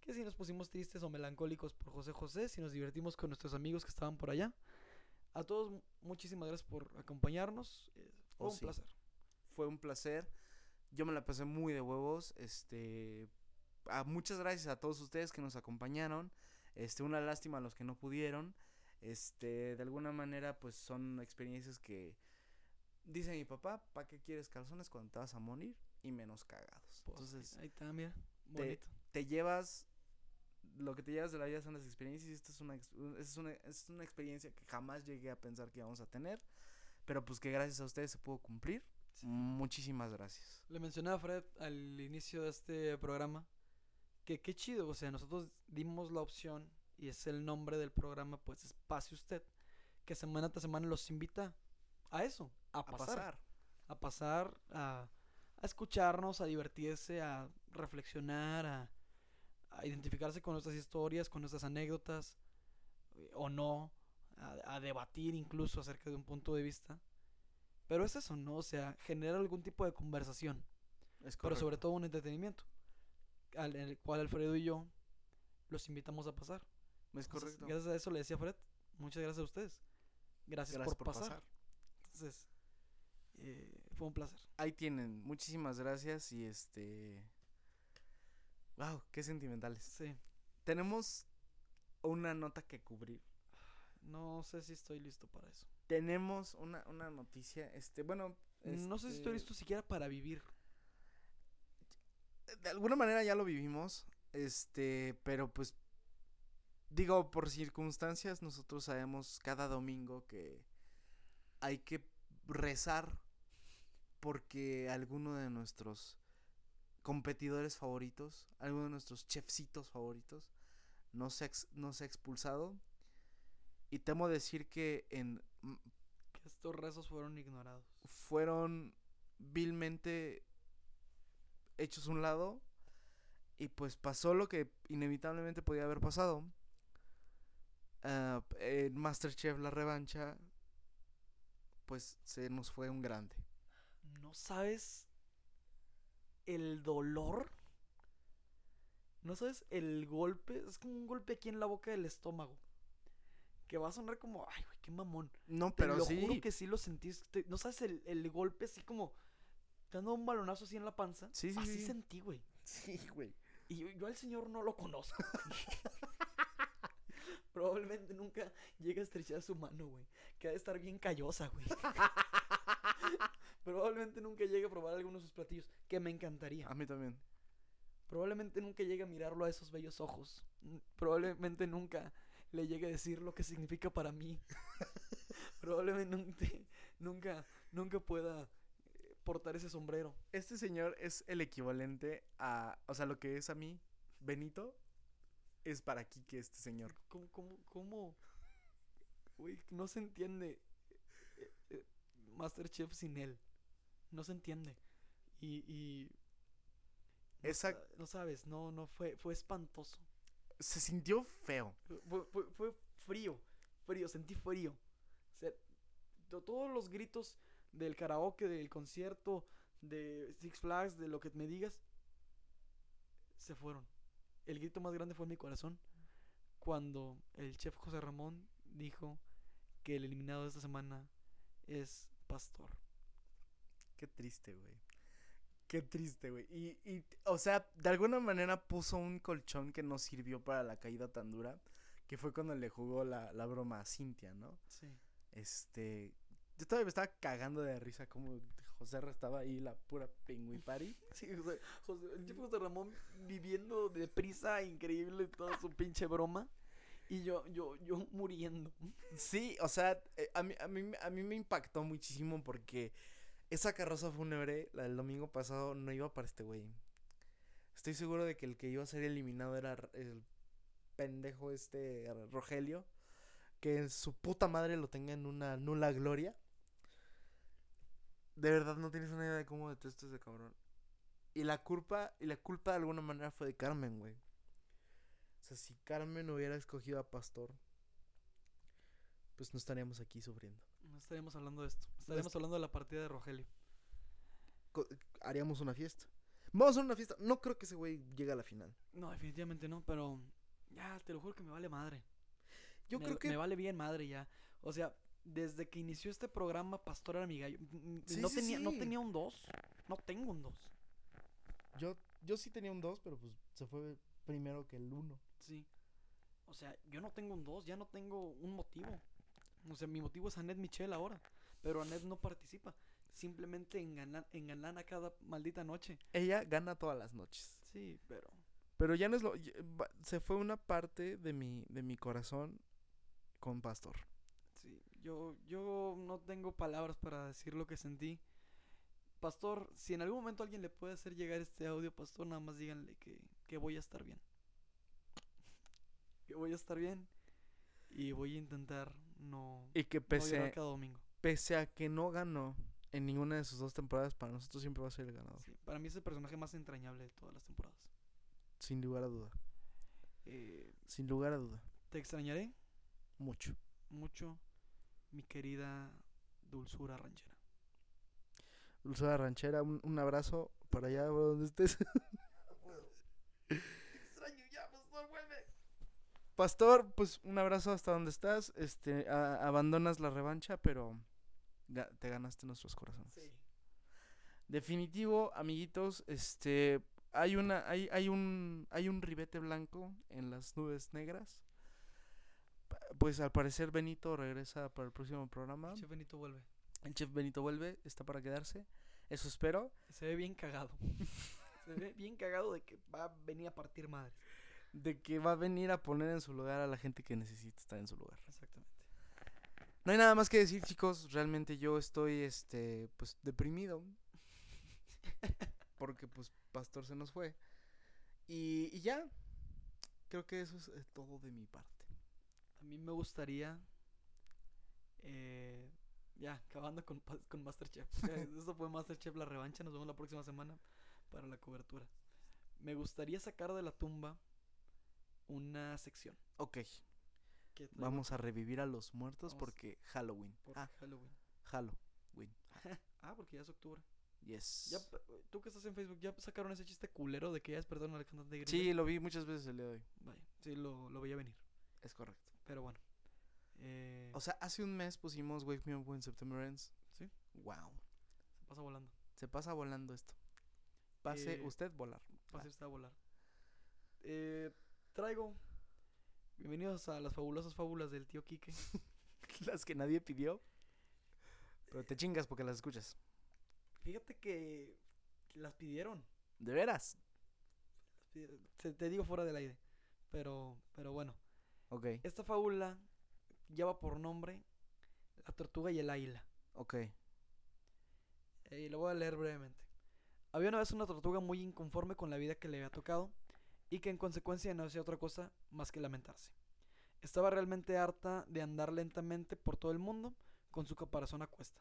Que si nos pusimos tristes o melancólicos por José José, si nos divertimos con nuestros amigos que estaban por allá. A todos, mu- muchísimas gracias por acompañarnos. eh, fue Oh, un sí. placer. Fue un placer. Yo me la pasé muy de huevos. Este. a- muchas gracias a todos ustedes que nos acompañaron. Este, una lástima a los que no pudieron. Este, de alguna manera, pues son experiencias que dice mi papá, ¿para qué quieres calzones cuando te vas a morir? Y menos cagados. Pues, Entonces, ahí está, mira. te, Bonito. te llevas lo que te llevas de la vida son las experiencias y esta es una, es una, es una experiencia que jamás llegué a pensar que íbamos a tener, pero pues que gracias a ustedes se pudo cumplir. Muchísimas gracias. Le mencioné a Fred al inicio de este programa que qué chido, o sea, nosotros dimos la opción y es el nombre del programa, pues Espacio Usted, que semana tras semana los invita a eso, a pasar. a pasar, a, a escucharnos, a divertirse, a reflexionar, a, a identificarse con nuestras historias, con nuestras anécdotas, eh, o no, a, a debatir incluso acerca de un punto de vista. Pero es eso, ¿no? O sea, generar algún tipo de conversación Es pero sobre todo un entretenimiento, al en el cual Alfredo y yo los invitamos a pasar. Es Entonces, correcto. gracias a eso le decía Fred, muchas gracias a ustedes. Gracias, Gracias por, pasar. Entonces, eh, fue un placer. Ahí tienen. Muchísimas gracias y este... Wow, qué sentimentales. Sí, Tenemos una nota que cubrir. no sé si estoy listo para eso. Tenemos una, una noticia, este, bueno... No sé si estoy este, listo siquiera para vivir. de alguna manera ya lo vivimos, este, pero pues digo, por circunstancias nosotros sabemos cada domingo que hay que rezar porque alguno de nuestros competidores favoritos, alguno de nuestros chefcitos favoritos no se ha, ex- no se ha expulsado y temo decir que en Que estos rezos fueron ignorados. fueron vilmente hechos a un lado y pues pasó lo que inevitablemente podía haber pasado. Ah, en Masterchef la revancha pues se nos fue un grande. ¿No sabes el dolor? ¿No sabes el golpe? Es como un golpe aquí en la boca del estómago. Que va a sonar como, ay, güey, qué mamón. No, Te pero lo sí. juro que sí lo sentiste. ¿No sabes el, el golpe así como dando un balonazo así en la panza? Sí, sí, Así sí. sentí, güey. Sí, güey. Y yo, yo al señor no lo conozco. Probablemente nunca llegue a estrechar su mano, güey. Que ha de estar bien callosa, güey. Probablemente nunca llegue a probar alguno de sus platillos. Que me encantaría. A mí también. Probablemente nunca llegue a mirarlo a esos bellos ojos. Mm, Probablemente nunca le llegue a decir lo que significa para mí. Probablemente nunca, nunca, pueda eh, portar ese sombrero. Este señor es el equivalente a, o sea, lo que es a mí, Benito, es para Kike este señor. ¿Cómo, cómo, cómo? Güey, no se entiende eh, eh, Masterchef sin él. No se entiende. Y, y no, Esa- sa- no sabes, no, no, fue, fue espantoso. Se sintió feo. Fue, fue- fue frío, frío, sentí frío. O sea, to- todos los gritos del karaoke, del concierto, de Six Flags, de lo que me digas, se fueron. El grito más grande fue en mi corazón cuando el chef José Ramón dijo que el eliminado de esta semana es Pastor. Qué triste, güey. Qué triste, güey. Y, y, o sea, de alguna manera puso un colchón que no sirvió para la caída tan dura, que fue cuando le jugó la, la broma a Cintia, ¿no? Sí. Este, yo todavía me estaba cagando de risa como José estaba ahí, la pura pingüipari. Sí, José, José- el chef José Ramón viviendo deprisa, increíble toda su pinche broma. Y yo, yo, yo muriendo. Sí, o sea, eh, a mí, a, mí, a mí me impactó muchísimo porque esa carroza fúnebre, la del domingo pasado, no iba para este güey. Estoy seguro de que el que iba a ser eliminado era el pendejo este Rogelio. Que su puta madre lo tenga en una nula gloria. De verdad no tienes una idea de cómo detesto ese cabrón. Y la culpa, y la culpa de alguna manera fue de Carmen, güey. O sea, si Carmen hubiera escogido a Pastor, pues no estaríamos aquí sufriendo. No estaríamos hablando de esto. Estaríamos hablando de la partida de Rogelio. Haríamos una fiesta. Vamos a hacer una fiesta. No creo que ese güey llegue a la final. No, definitivamente no, pero ya, te lo juro que me vale madre. Yo me, creo que me vale bien madre ya. O sea, desde que inició este programa, Pastor era mi gallo. Sí, no, sí, tenía, no tenía un 2. No tengo un 2. yo, yo sí tenía un 2, pero pues se fue primero que el 1. Sí. O sea, yo no tengo un 2, ya no tengo un motivo. O sea, mi motivo es Annette Michel ahora. Pero Annette no participa. Simplemente enganan, engalana cada maldita noche. Ella gana todas las noches. Sí, pero. Pero ya no es lo... Se fue una parte de mi, de mi corazón con Pastor. Sí, yo, yo no tengo palabras para decir lo que sentí. Pastor, si en algún momento alguien le puede hacer llegar este audio, Pastor, nada más díganle que, que voy a estar bien. Que voy a estar bien y voy a intentar no, Y que no pese, cada domingo. pese a que no ganó en ninguna de sus dos temporadas, para nosotros siempre va a ser el ganador. Sí, para mí es el personaje más entrañable de todas las temporadas. Sin lugar a duda. Eh, Sin lugar a duda. te extrañaré Mucho. mucho, mi querida dulzura ranchera. Dulzura Ranchera, un, un abrazo para allá donde estés. Extraño ya, Pastor, vuelve. Pastor, pues un abrazo hasta donde estás. Este, a- abandonas la revancha, pero ga- te ganaste nuestros corazones. Sí. Definitivo, amiguitos, este hay una hay, hay un hay un ribete blanco en las nubes negras. Pues al parecer Benito regresa para el próximo programa. Che Benito vuelve. El chef Benito vuelve, está para quedarse. Eso espero. Se ve bien cagado. Se ve bien cagado de que va a venir a partir madres. De que va a venir a poner en su lugar a la gente que necesita estar en su lugar. Exactamente. No hay nada más que decir, chicos. Realmente yo estoy, este, pues, deprimido. Porque, pues, Pastor se nos fue. Y, y ya. Creo que eso es eh, todo de mi parte. A mí me gustaría. eh, ya, acabando con, con Masterchef. Eh, Esto fue Masterchef La Revancha. Nos vemos la próxima semana para la cobertura. Me gustaría sacar de la tumba una sección. Ok. Vamos a revivir a los muertos Vamos. porque Halloween. Ah, Halloween. Halloween. Ah, porque ya es octubre. Yes. Ya, tú que estás en Facebook, ¿ya sacaron ese chiste culero de que ya despertaron al cantante de Green Sí, lo vi muchas veces el día de hoy. Vaya, sí, lo, lo veía venir. Es correcto. Pero bueno. Eh, O sea, hace un mes pusimos Wake Me Up When September Ends. Sí. Wow. se pasa volando. Se pasa volando esto. Pase Eh, usted volar. Pase usted a volar. Eh, traigo. Bienvenidos a las fabulosas fábulas del tío Quique. Las que nadie pidió. Pero te chingas porque las escuchas. Fíjate que las pidieron. ¿De veras? Te, digo fuera del aire. Pero, pero bueno. Ok, Esta fábula lleva por nombre La tortuga y el águila. ok. Eh, Y lo voy a leer brevemente. Había una vez una tortuga muy inconforme con la vida que le había tocado y que en consecuencia no hacía otra cosa más que lamentarse. Estaba realmente harta de andar lentamente por todo el mundo con su caparazón a cuesta.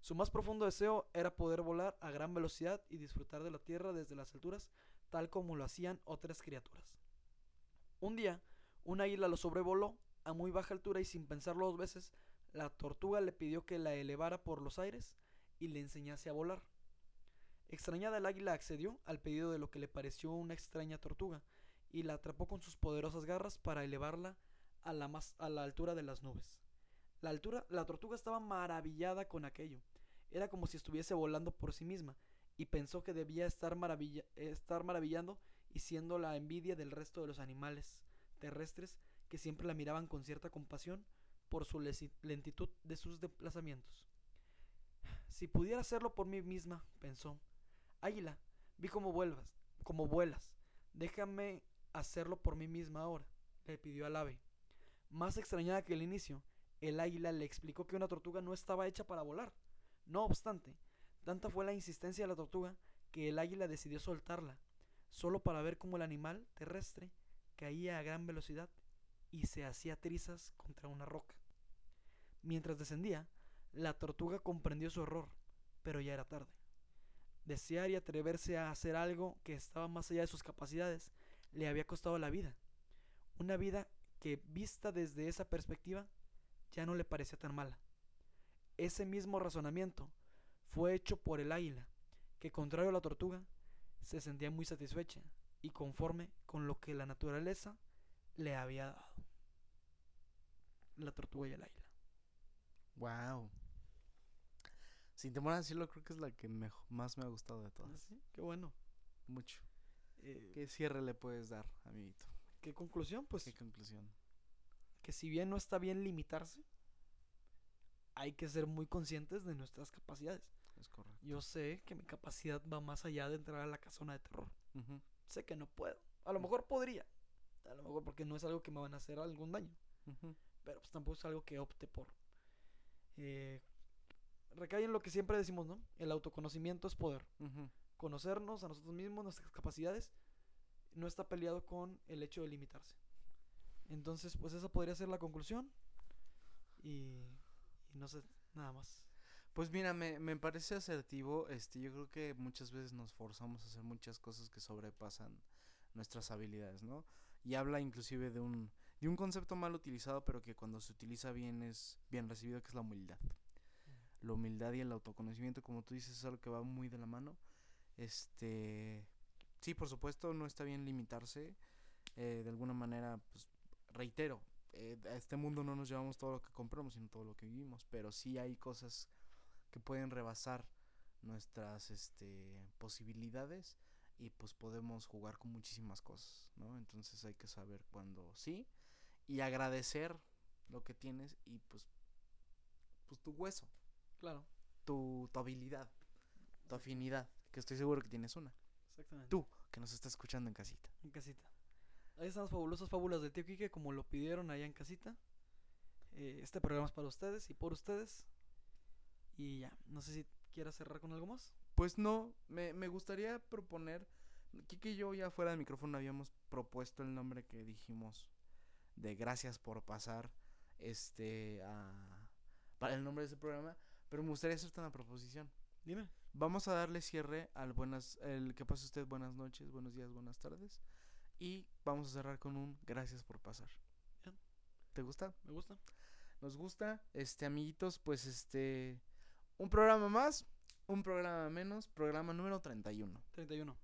Su más profundo deseo era poder volar a gran velocidad y disfrutar de la tierra desde las alturas, tal como lo hacían otras criaturas. Un día, un águila lo sobrevoló a muy baja altura y sin pensarlo dos veces, la tortuga le pidió que la elevara por los aires y le enseñase a volar. Extrañada el águila accedió al pedido de lo que le pareció una extraña tortuga y la atrapó con sus poderosas garras para elevarla a la, más, a la altura de las nubes. La, altura, la tortuga estaba maravillada con aquello. Era como si estuviese volando por sí misma y pensó que debía estar, maravilla, estar maravillando y siendo la envidia del resto de los animales terrestres que siempre la miraban con cierta compasión por su lentitud de sus desplazamientos. Si pudiera hacerlo por mí misma, pensó. Águila, vi cómo vuelvas, cómo vuelas. Déjame hacerlo por mí misma ahora, le pidió al ave. Más extrañada que el inicio, el águila le explicó que una tortuga no estaba hecha para volar. No obstante, tanta fue la insistencia de la tortuga que el águila decidió soltarla, solo para ver cómo el animal terrestre caía a gran velocidad y se hacía trizas contra una roca. Mientras descendía, la tortuga comprendió su error, pero ya era tarde. Desear y atreverse a hacer algo que estaba más allá de sus capacidades le había costado la vida. Una vida que, vista desde esa perspectiva, ya no le parecía tan mala. Ese mismo razonamiento fue hecho por el águila, que contrario a la tortuga, se sentía muy satisfecha y conforme con lo que la naturaleza le había dado. La tortuga y el águila. Wow. Sin temor a decirlo, creo que es la que mejo- más me ha gustado de todas. ¿Sí? Qué bueno. Mucho. Eh, ¿Qué cierre le puedes dar, amiguito? ¿Qué conclusión? Pues ¿Qué conclusión? que si bien no está bien limitarse, hay que ser muy conscientes de nuestras capacidades. Es correcto. Yo sé que mi capacidad va más allá de entrar a la casona de terror. Sé que no puedo. A lo mejor podría. A lo mejor porque no es algo que me van a hacer algún daño. Pero pues tampoco es algo que opte por. Eh, recae en lo que siempre decimos, ¿no? El autoconocimiento es poder. Conocernos a nosotros mismos, nuestras capacidades, no está peleado con el hecho de limitarse. Entonces, pues esa podría ser la conclusión. Y, y no sé, nada más. Pues mira, me, me parece asertivo. Este, yo creo que muchas veces nos forzamos a hacer muchas cosas que sobrepasan nuestras habilidades, ¿no? Y habla inclusive de un, de un concepto mal utilizado, pero que cuando se utiliza bien es bien recibido, que es la humildad. La humildad y el autoconocimiento, como tú dices, es algo que va muy de la mano. Este, sí, por supuesto, no está bien limitarse. eh, de alguna manera, pues, reitero, eh, a este mundo no nos llevamos todo lo que compramos, sino todo lo que vivimos. Pero sí hay cosas que pueden rebasar nuestras este, posibilidades y pues podemos jugar con muchísimas cosas, ¿no? Entonces hay que saber cuándo sí y agradecer lo que tienes y pues, pues tu hueso, Claro, tu, tu habilidad, tu afinidad, que estoy seguro que tienes una. exactamente. Tú, que nos está escuchando en casita. En casita. Ahí están las fabulosas fábulas de tío Quique, como lo pidieron allá en casita. Eh, este programa es para ustedes y por ustedes. Y ya, no sé si quieras cerrar con algo más. Pues no, me, me gustaría proponer, Kike y yo ya fuera del micrófono habíamos propuesto el nombre que dijimos de gracias por pasar este a, para el nombre de ese programa, pero me gustaría hacerte una proposición. Dime. Vamos a darle cierre al buenas, el que pase usted buenas noches, buenos días, buenas tardes y vamos a cerrar con un gracias por pasar. Bien. ¿Te gusta? Me gusta. Nos gusta, este amiguitos, pues este un programa más, un programa menos, programa número 31. 31.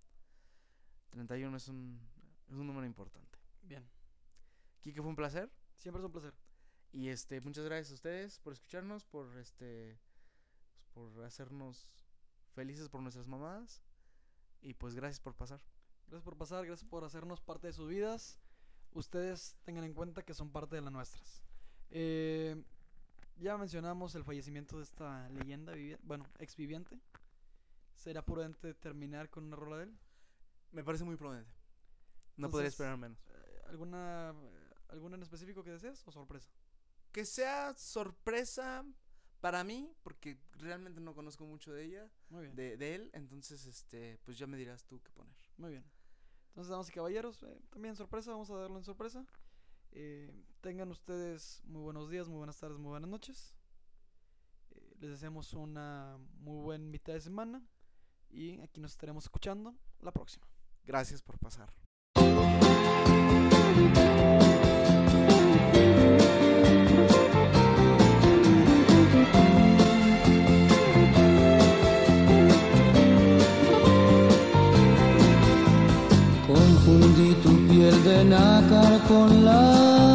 31 es un, es un número importante. Bien. Kike, fue un placer. Siempre es un placer. Y este, muchas gracias a ustedes por escucharnos, por este por hacernos felices por nuestras mamadas. Y pues gracias por pasar. Gracias por pasar, gracias por hacernos parte de sus vidas. Ustedes tengan en cuenta que son parte de las nuestras. Eh, ya mencionamos el fallecimiento de esta leyenda, bueno, ex viviente. ¿Será prudente terminar con una rola de él? Me parece muy prudente. No podría esperar menos. Eh, ¿Alguna, alguna en específico que desees o sorpresa? Que sea sorpresa para mí, porque realmente no conozco mucho de ella, Muy bien, de, de él, entonces este, pues ya me dirás tú qué poner. muy bien. Entonces, damas y caballeros, eh, también sorpresa, vamos a darlo en sorpresa. Eh, tengan ustedes muy buenos días, muy buenas tardes, muy buenas noches. Eh, les deseamos una muy buena mitad de semana y aquí nos estaremos escuchando la próxima. Gracias por pasar. Confundí tu piel de nácar con la